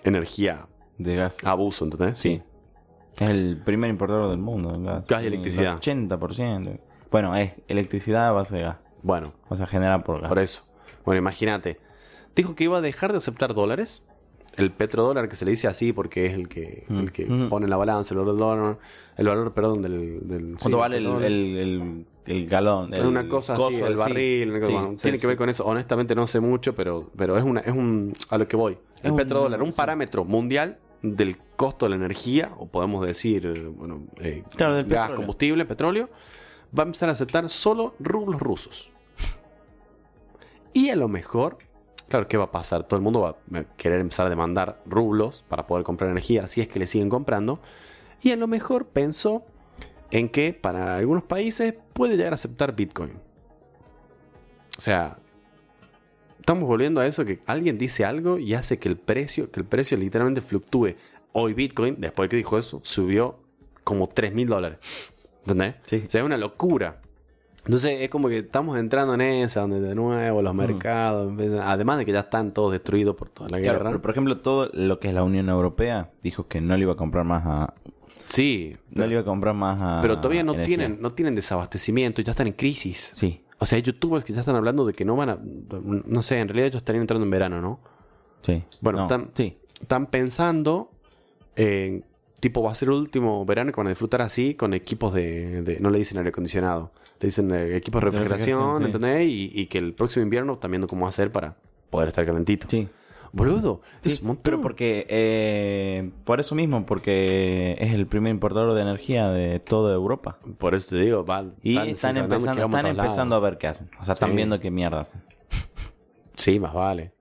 energía De gas. abuso, ¿entendés? Sí. Es el primer importador del mundo. Gas, Gas y El electricidad. 80%. Bueno, es electricidad a base de gas. Bueno, O sea, generada por gas. Por eso. Bueno, imagínate. Dijo que iba a dejar de aceptar dólares. El petrodólar que se le dice así porque es el que, Mm. el que Mm. pone en la balanza el valor del dólar. El valor, perdón, del... del ¿Cuánto sí, vale el, el, el, el galón? Es una cosa así, el barril, cosa- Sí, tiene que ver con eso. Honestamente no sé mucho, pero, pero es una, es un a lo que voy. El un- petrodólar, un sí. parámetro mundial del costo de la energía, o podemos decir, eh, bueno, eh, Claro, gas, petróleo. combustible, petróleo, va a empezar a aceptar solo rublos rusos. Y a lo mejor, claro, ¿qué va a pasar? Todo el mundo va a querer empezar a demandar rublos para poder comprar energía, si es que le siguen comprando. Y a lo mejor pensó en que para algunos países puede llegar a aceptar Bitcoin. O sea, estamos volviendo a eso que alguien dice algo y hace que el precio, que el precio literalmente fluctúe. Hoy Bitcoin, después que dijo eso, subió como 3 mil dólares. ¿Entendés? Sí. O sea, es una locura. Entonces es como que estamos entrando en esa, donde de nuevo los mercados, además de que ya están todos destruidos por toda la Claro, guerra. pero por ejemplo, todo lo que es la Unión Europea dijo que no le iba a comprar más a. sí, No le iba a comprar más a. pero todavía no energía. tienen, no tienen desabastecimiento, ya están en crisis. Sí, O sea, hay youtubers que ya están hablando de que no van a. No sé, en realidad ellos estarían entrando en verano, ¿no? sí. Bueno, No, tan- sí. Están pensando en. Tipo, va a ser el último verano que van a disfrutar así con equipos de. de- no le dicen aire acondicionado, le dicen eh, equipos de refrigeración, sí. ¿entendés? Y, y que el próximo invierno están viendo cómo hacer para poder estar calentito. Sí. Boludo, Sí, es un montón. pero porque eh, por eso mismo, porque es el primer importador de energía de toda Europa. Por eso te digo, va. Y están empezando, están empezando a ver qué hacen. O sea, están Sí. viendo qué mierda hacen. Sí, más vale.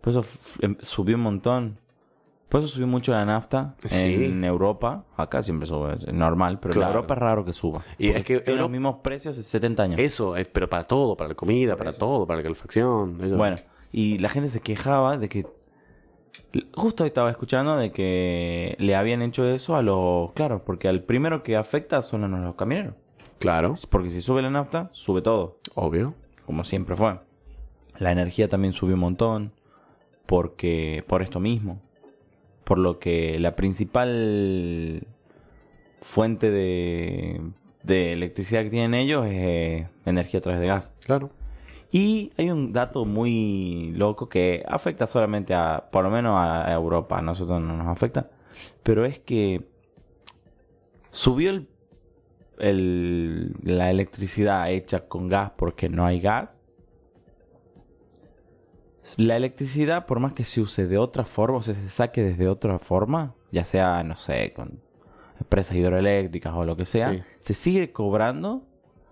Por eso em- subió un montón. Por eso subió mucho la nafta Sí. en Europa. Acá siempre sube, es normal, pero Claro. en Europa es raro que suba. Y es que tiene los mismos precios hace 70 años. Eso, es, pero para todo, para la comida, para todo, para la calefacción. Bueno, y la gente se quejaba de que. Justo hoy estaba escuchando de que le habían hecho eso a los. Claro, porque al primero que afecta son a los camioneros. Claro, Porque si sube la nafta, sube todo. obvio. Como siempre fue. La energía también subió un montón. Porque. Por esto mismo. Por lo que la principal fuente de de electricidad que tienen ellos es eh, energía a través de gas. Claro. Y hay un dato muy loco que afecta solamente a, por lo menos a Europa, a nosotros no nos afecta, pero es que subió el, el- la electricidad hecha con gas porque no hay gas. La electricidad, por más que se use de otra forma, o sea, se saque desde otra forma, ya sea, no sé, con empresas hidroeléctricas o lo que sea, Sí. se sigue cobrando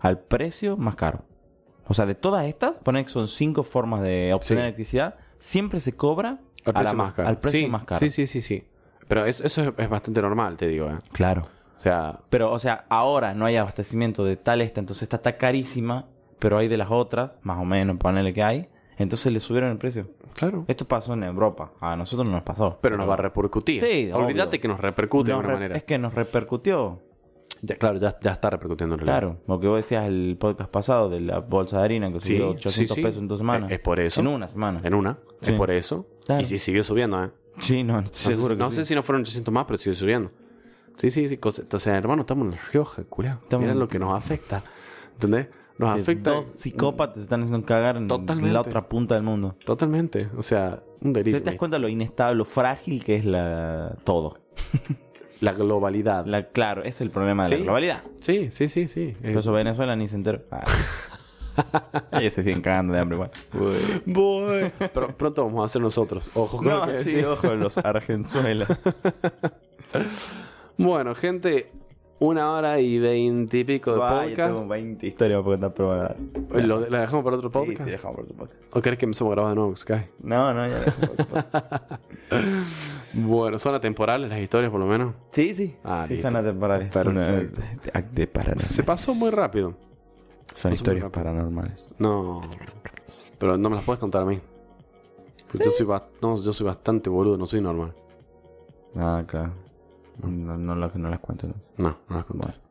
al precio más caro. O sea, de todas estas, poner que son cinco formas de obtener Sí. electricidad, siempre se cobra Al la precio más caro. al precio sí, más caro. Sí, sí, sí, sí. Pero es- eso es, es bastante normal, te digo, ¿eh? Claro. O sea, Pero, o sea, ahora no hay abastecimiento de tal esta, entonces esta está carísima, pero hay de las otras, más o menos, ponele que hay, entonces le subieron el precio. claro. Esto pasó en Europa, a nosotros no nos pasó. Pero nos va a repercutir. Sí, Olvídate obvio. que nos repercute de Nos alguna re- manera. Es que nos repercutió. Ya, claro, ya, ya está repercutiendo en realidad. Claro, lo que vos decías el podcast pasado de la bolsa de harina que Sí, subió 800 sí, sí. pesos en dos semanas. Es- es por eso. En una semana. En una. Sí. Es por eso. Claro. Y sí siguió subiendo, ¿eh? Sí, no, No seguro que no sí. sé si no fueron 800 más, pero sigue subiendo. Sí, sí, sí. cosa- O sea, hermano, estamos en La Rioja, culiao. Estamos- Mira lo que nos afecta. ¿Entendés? Nos afecta. Dos psicópatas están haciendo cagar en Totalmente. la otra punta del mundo. Totalmente. O sea, un ¿Te delito. das cuenta lo inestable, lo frágil que es la todo? La globalidad. La, claro, es el problema de Sí. la globalidad. Sí, sí, sí, sí. Por eso Venezuela ni se enteró. Ah. Ellos se siguen cagando de hambre igual. Pero pronto vamos a hacer nosotros. Ojo con lo No, que sí, ojo, los Argenzuela. Bueno, gente, una hora y veinte y pico de Vaya, tengo podcast. 20 historias para contar, pero dar. ¿Lo, ¿La dejamos para otro Sí, podcast? sí, dejamos por tu podcast. ¿O querés que empecemos a grabar de nuevo, Sky? No, no, ya dejamos por tu podcast. Bueno, son atemporales las historias, por lo menos. Sí, sí. Ah, sí, listo. son atemporales. Son, eh, Perfecto. de- de paranormales. Se pasó muy rápido. Son historias paranormales. No. Pero no me las puedes contar a mí. Porque yo, soy no, yo soy bastante boludo, no soy normal. Ah, claro. No, no, las- no las cuento. No, no las conté. Bueno.